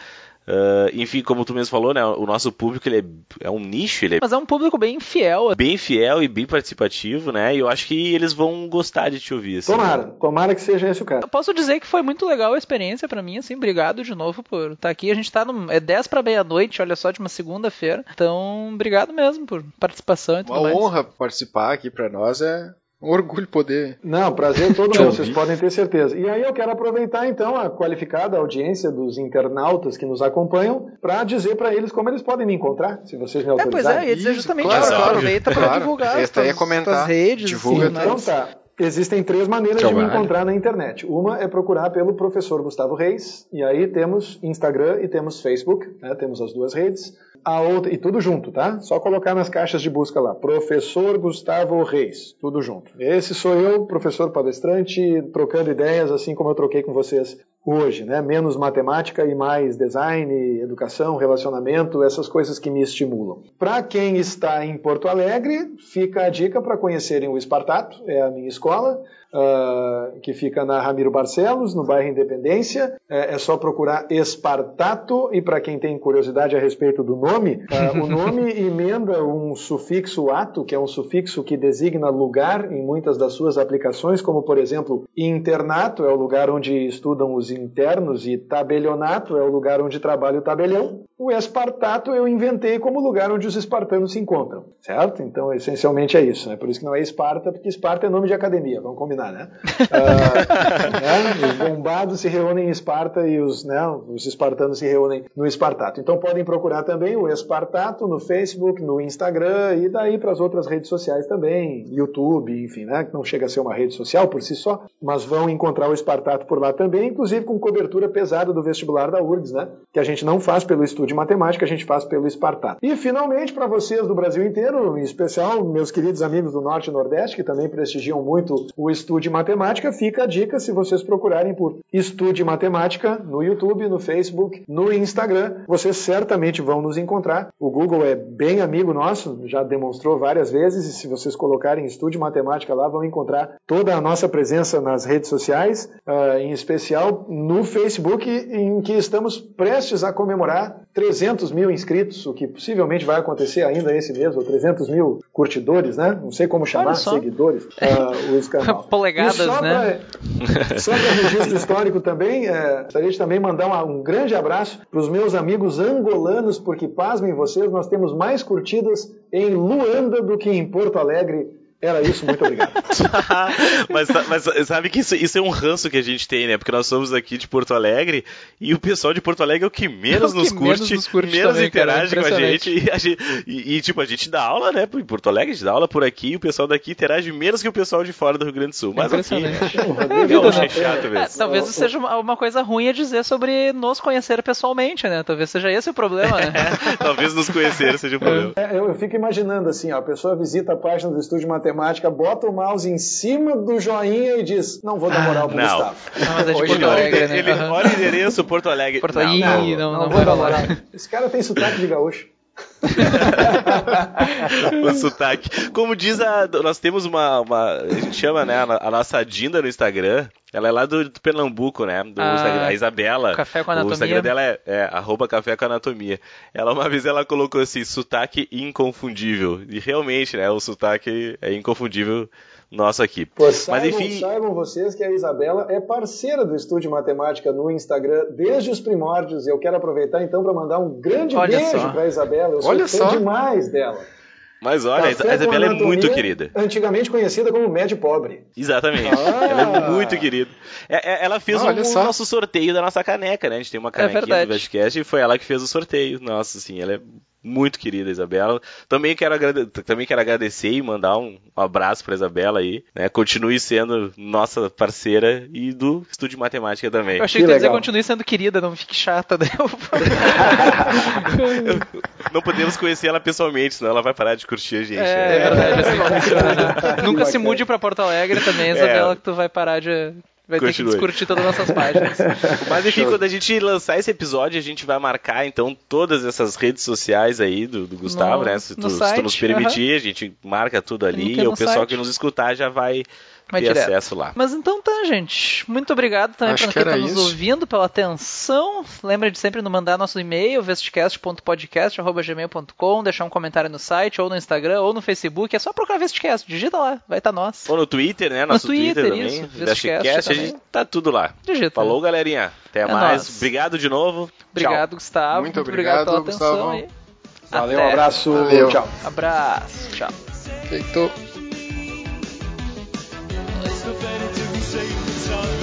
Uh, enfim, como tu mesmo falou, né? O nosso público ele é, é um nicho, ele é Mas é um público bem fiel. Bem fiel e bem participativo, né? E eu acho que eles vão gostar de te ouvir. Assim, tomara, né? tomara que seja esse o caso. Eu posso dizer que foi muito legal a experiência para mim, assim, obrigado de novo por estar aqui. A gente tá no. É 10 para meia-noite, olha só, de uma segunda-feira. Então, obrigado mesmo por participação e tudo uma mais. Uma honra participar aqui para nós é um orgulho poder. Não, prazer todo mundo, vocês podem ter certeza. E aí eu quero aproveitar então a qualificada audiência dos internautas que nos acompanham para dizer para eles como eles podem me encontrar, se vocês me autorizarem. É, pois é, ia dizer justamente isso. Claro, aproveita claro. para divulgar as tuas, comentar, redes. Divulga assim, então tá. Existem três maneiras de me encontrar na internet. Uma é procurar pelo professor Gustavo Reis, e aí temos Instagram e temos Facebook, né? temos as duas redes. A outra, e tudo junto, tá? Só colocar nas caixas de busca lá, professor Gustavo Reis, tudo junto. Esse sou eu, professor palestrante, trocando ideias, assim como eu troquei com vocês hoje, né? Menos matemática e mais design, educação, relacionamento, essas coisas que me estimulam. Para quem está em Porto Alegre, fica a dica para conhecerem o Espartato, é a minha escola uh, que fica na Ramiro Barcelos, no bairro Independência. É, é só procurar Espartato, e para quem tem curiosidade a respeito do nome, uh, o nome emenda um sufixo ato, que é um sufixo que designa lugar em muitas das suas aplicações, como por exemplo, internato é o lugar onde estudam os internos, e tabelionato é o lugar onde trabalha o tabelião. O Espartato eu inventei como lugar onde os espartanos se encontram, certo? Então, essencialmente é isso. Né? Por isso que não é Esparta, porque Esparta é nome de academia, vamos combinar, né? Uh, né? Os bombados se reúnem em Esparta e os, né, os espartanos se reúnem no Espartato. Então, podem procurar também o Espartato no Facebook, no Instagram e daí para as outras redes sociais também, YouTube, enfim, né? Que não chega a ser uma rede social por si só, mas vão encontrar o Espartato por lá também, inclusive com cobertura pesada do vestibular da URGS, né? Que a gente não faz pelo estúdio de matemática a gente faz pelo Espartato. E finalmente, para vocês do Brasil inteiro, em especial meus queridos amigos do Norte e Nordeste, que também prestigiam muito o Estude Matemática, fica a dica se vocês procurarem por Estude Matemática no YouTube, no Facebook, no Instagram, vocês certamente vão nos encontrar. O Google é bem amigo nosso, já demonstrou várias vezes, e se vocês colocarem Estude Matemática lá, vão encontrar toda a nossa presença nas redes sociais, uh, em especial no Facebook, em que estamos prestes a comemorar 300 mil inscritos, o que possivelmente vai acontecer ainda esse mês, ou 300 mil curtidores, né? Não sei como chamar, seguidores, uh, os canais. Polegadas, né? Pra, só para registro histórico também, é, gostaria de também mandar um, um grande abraço para os meus amigos angolanos, porque, pasmem vocês, nós temos mais curtidas em Luanda do que em Porto Alegre era isso, muito obrigado. mas, mas, sabe que isso, isso, é um ranço que a gente tem, né? Porque nós somos aqui de Porto Alegre e o pessoal de Porto Alegre é o que menos, é o que nos, curte, menos nos curte, menos também, interage cara, com a gente. E, a gente e, e, tipo, a gente dá aula, né? Em Porto Alegre, a gente dá aula por aqui e o pessoal daqui interage menos que o pessoal de fora do Rio Grande do Sul. Mas aqui, é, é chato mesmo. É, talvez isso seja uma, uma, coisa ruim a dizer sobre nos conhecer pessoalmente, né? Talvez seja esse o problema, né? talvez nos conhecer seja o problema. É, eu, eu fico imaginando assim, ó, a pessoa visita a página do Estúdio Matemática matemática, bota o mouse em cima do joinha e diz: Não vou dar moral pro não. Gustavo. Não, mas é de Porto Alegre, né? Ele, olha o endereço, Porto Alegre. Porto Alegre. Não, não, não, não, não vou dar moral. Esse cara tem sotaque de gaúcho. o sotaque. Como diz a. Nós temos uma. uma a gente chama, né? A, nossa Dinda no Instagram. Ela é lá do, do Pernambuco, né? Do ah, Instagram, a Isabela. Café com anatomia. O Instagram dela é, é arroba café com anatomia. Ela uma vez ela colocou assim, sotaque inconfundível. E realmente, né? O sotaque é inconfundível nosso aqui. Pô, saibam, Mas enfim. Saibam vocês que a Isabela é parceira do Estúdio Matemática no Instagram desde os primórdios. E eu quero aproveitar então para mandar um grande olha beijo para a Isabela. Eu olha sou só. demais dela. Mas olha, Café a Isabela é muito querida. Antigamente conhecida como médio pobre. Exatamente. Ah. Ela é muito querida. É, é, ela fez o nosso sorteio da nossa caneca, né? A gente tem uma canequinha é do Vestcast e foi ela que fez o sorteio. Nossa, assim, ela é muito querida, Isabela. Também quero, agrade... também quero agradecer e mandar um, abraço para Isabela aí, né? Continue sendo nossa parceira e do Estúdio Matemática também. Eu achei que, que ia dizer continue sendo querida, não fique chata. Né? não podemos conhecer ela pessoalmente, senão ela vai parar de curtir a gente. É, né? é verdade, assim, Nunca se mude para Porto Alegre também, Isabela, é. que tu vai parar de Vai Continue. ter que descurtir todas as nossas páginas. Mas enfim, quando a gente lançar esse episódio, a gente vai marcar então todas essas redes sociais aí do, do Gustavo, no, né? Se tu, se tu, nos permitir, uh -huh. a gente marca tudo ali e o pessoal site. que nos escutar já vai vai ter direto. acesso lá. Mas então tá, gente. Muito obrigado também para quem está nos ouvindo, pela atenção. Lembra de sempre nos mandar nosso e-mail, vestcast.podcast.gmail.com, deixar um comentário no site, ou no Instagram, ou no Facebook. É só procurar Vestcast, digita lá, vai estar tá nós. Ou no Twitter, né? Nosso no Twitter, Twitter também. Isso, Vestcast, a gente tá tudo lá. Digita. Falou, galerinha. Até é mais. Nós. Obrigado de novo. Obrigado, tchau. Gustavo. Muito, Muito obrigado, obrigado pela Gustavo. atenção. Valeu, um abraço. Valeu. Tchau. Abraço. Tchau. Feito. same time.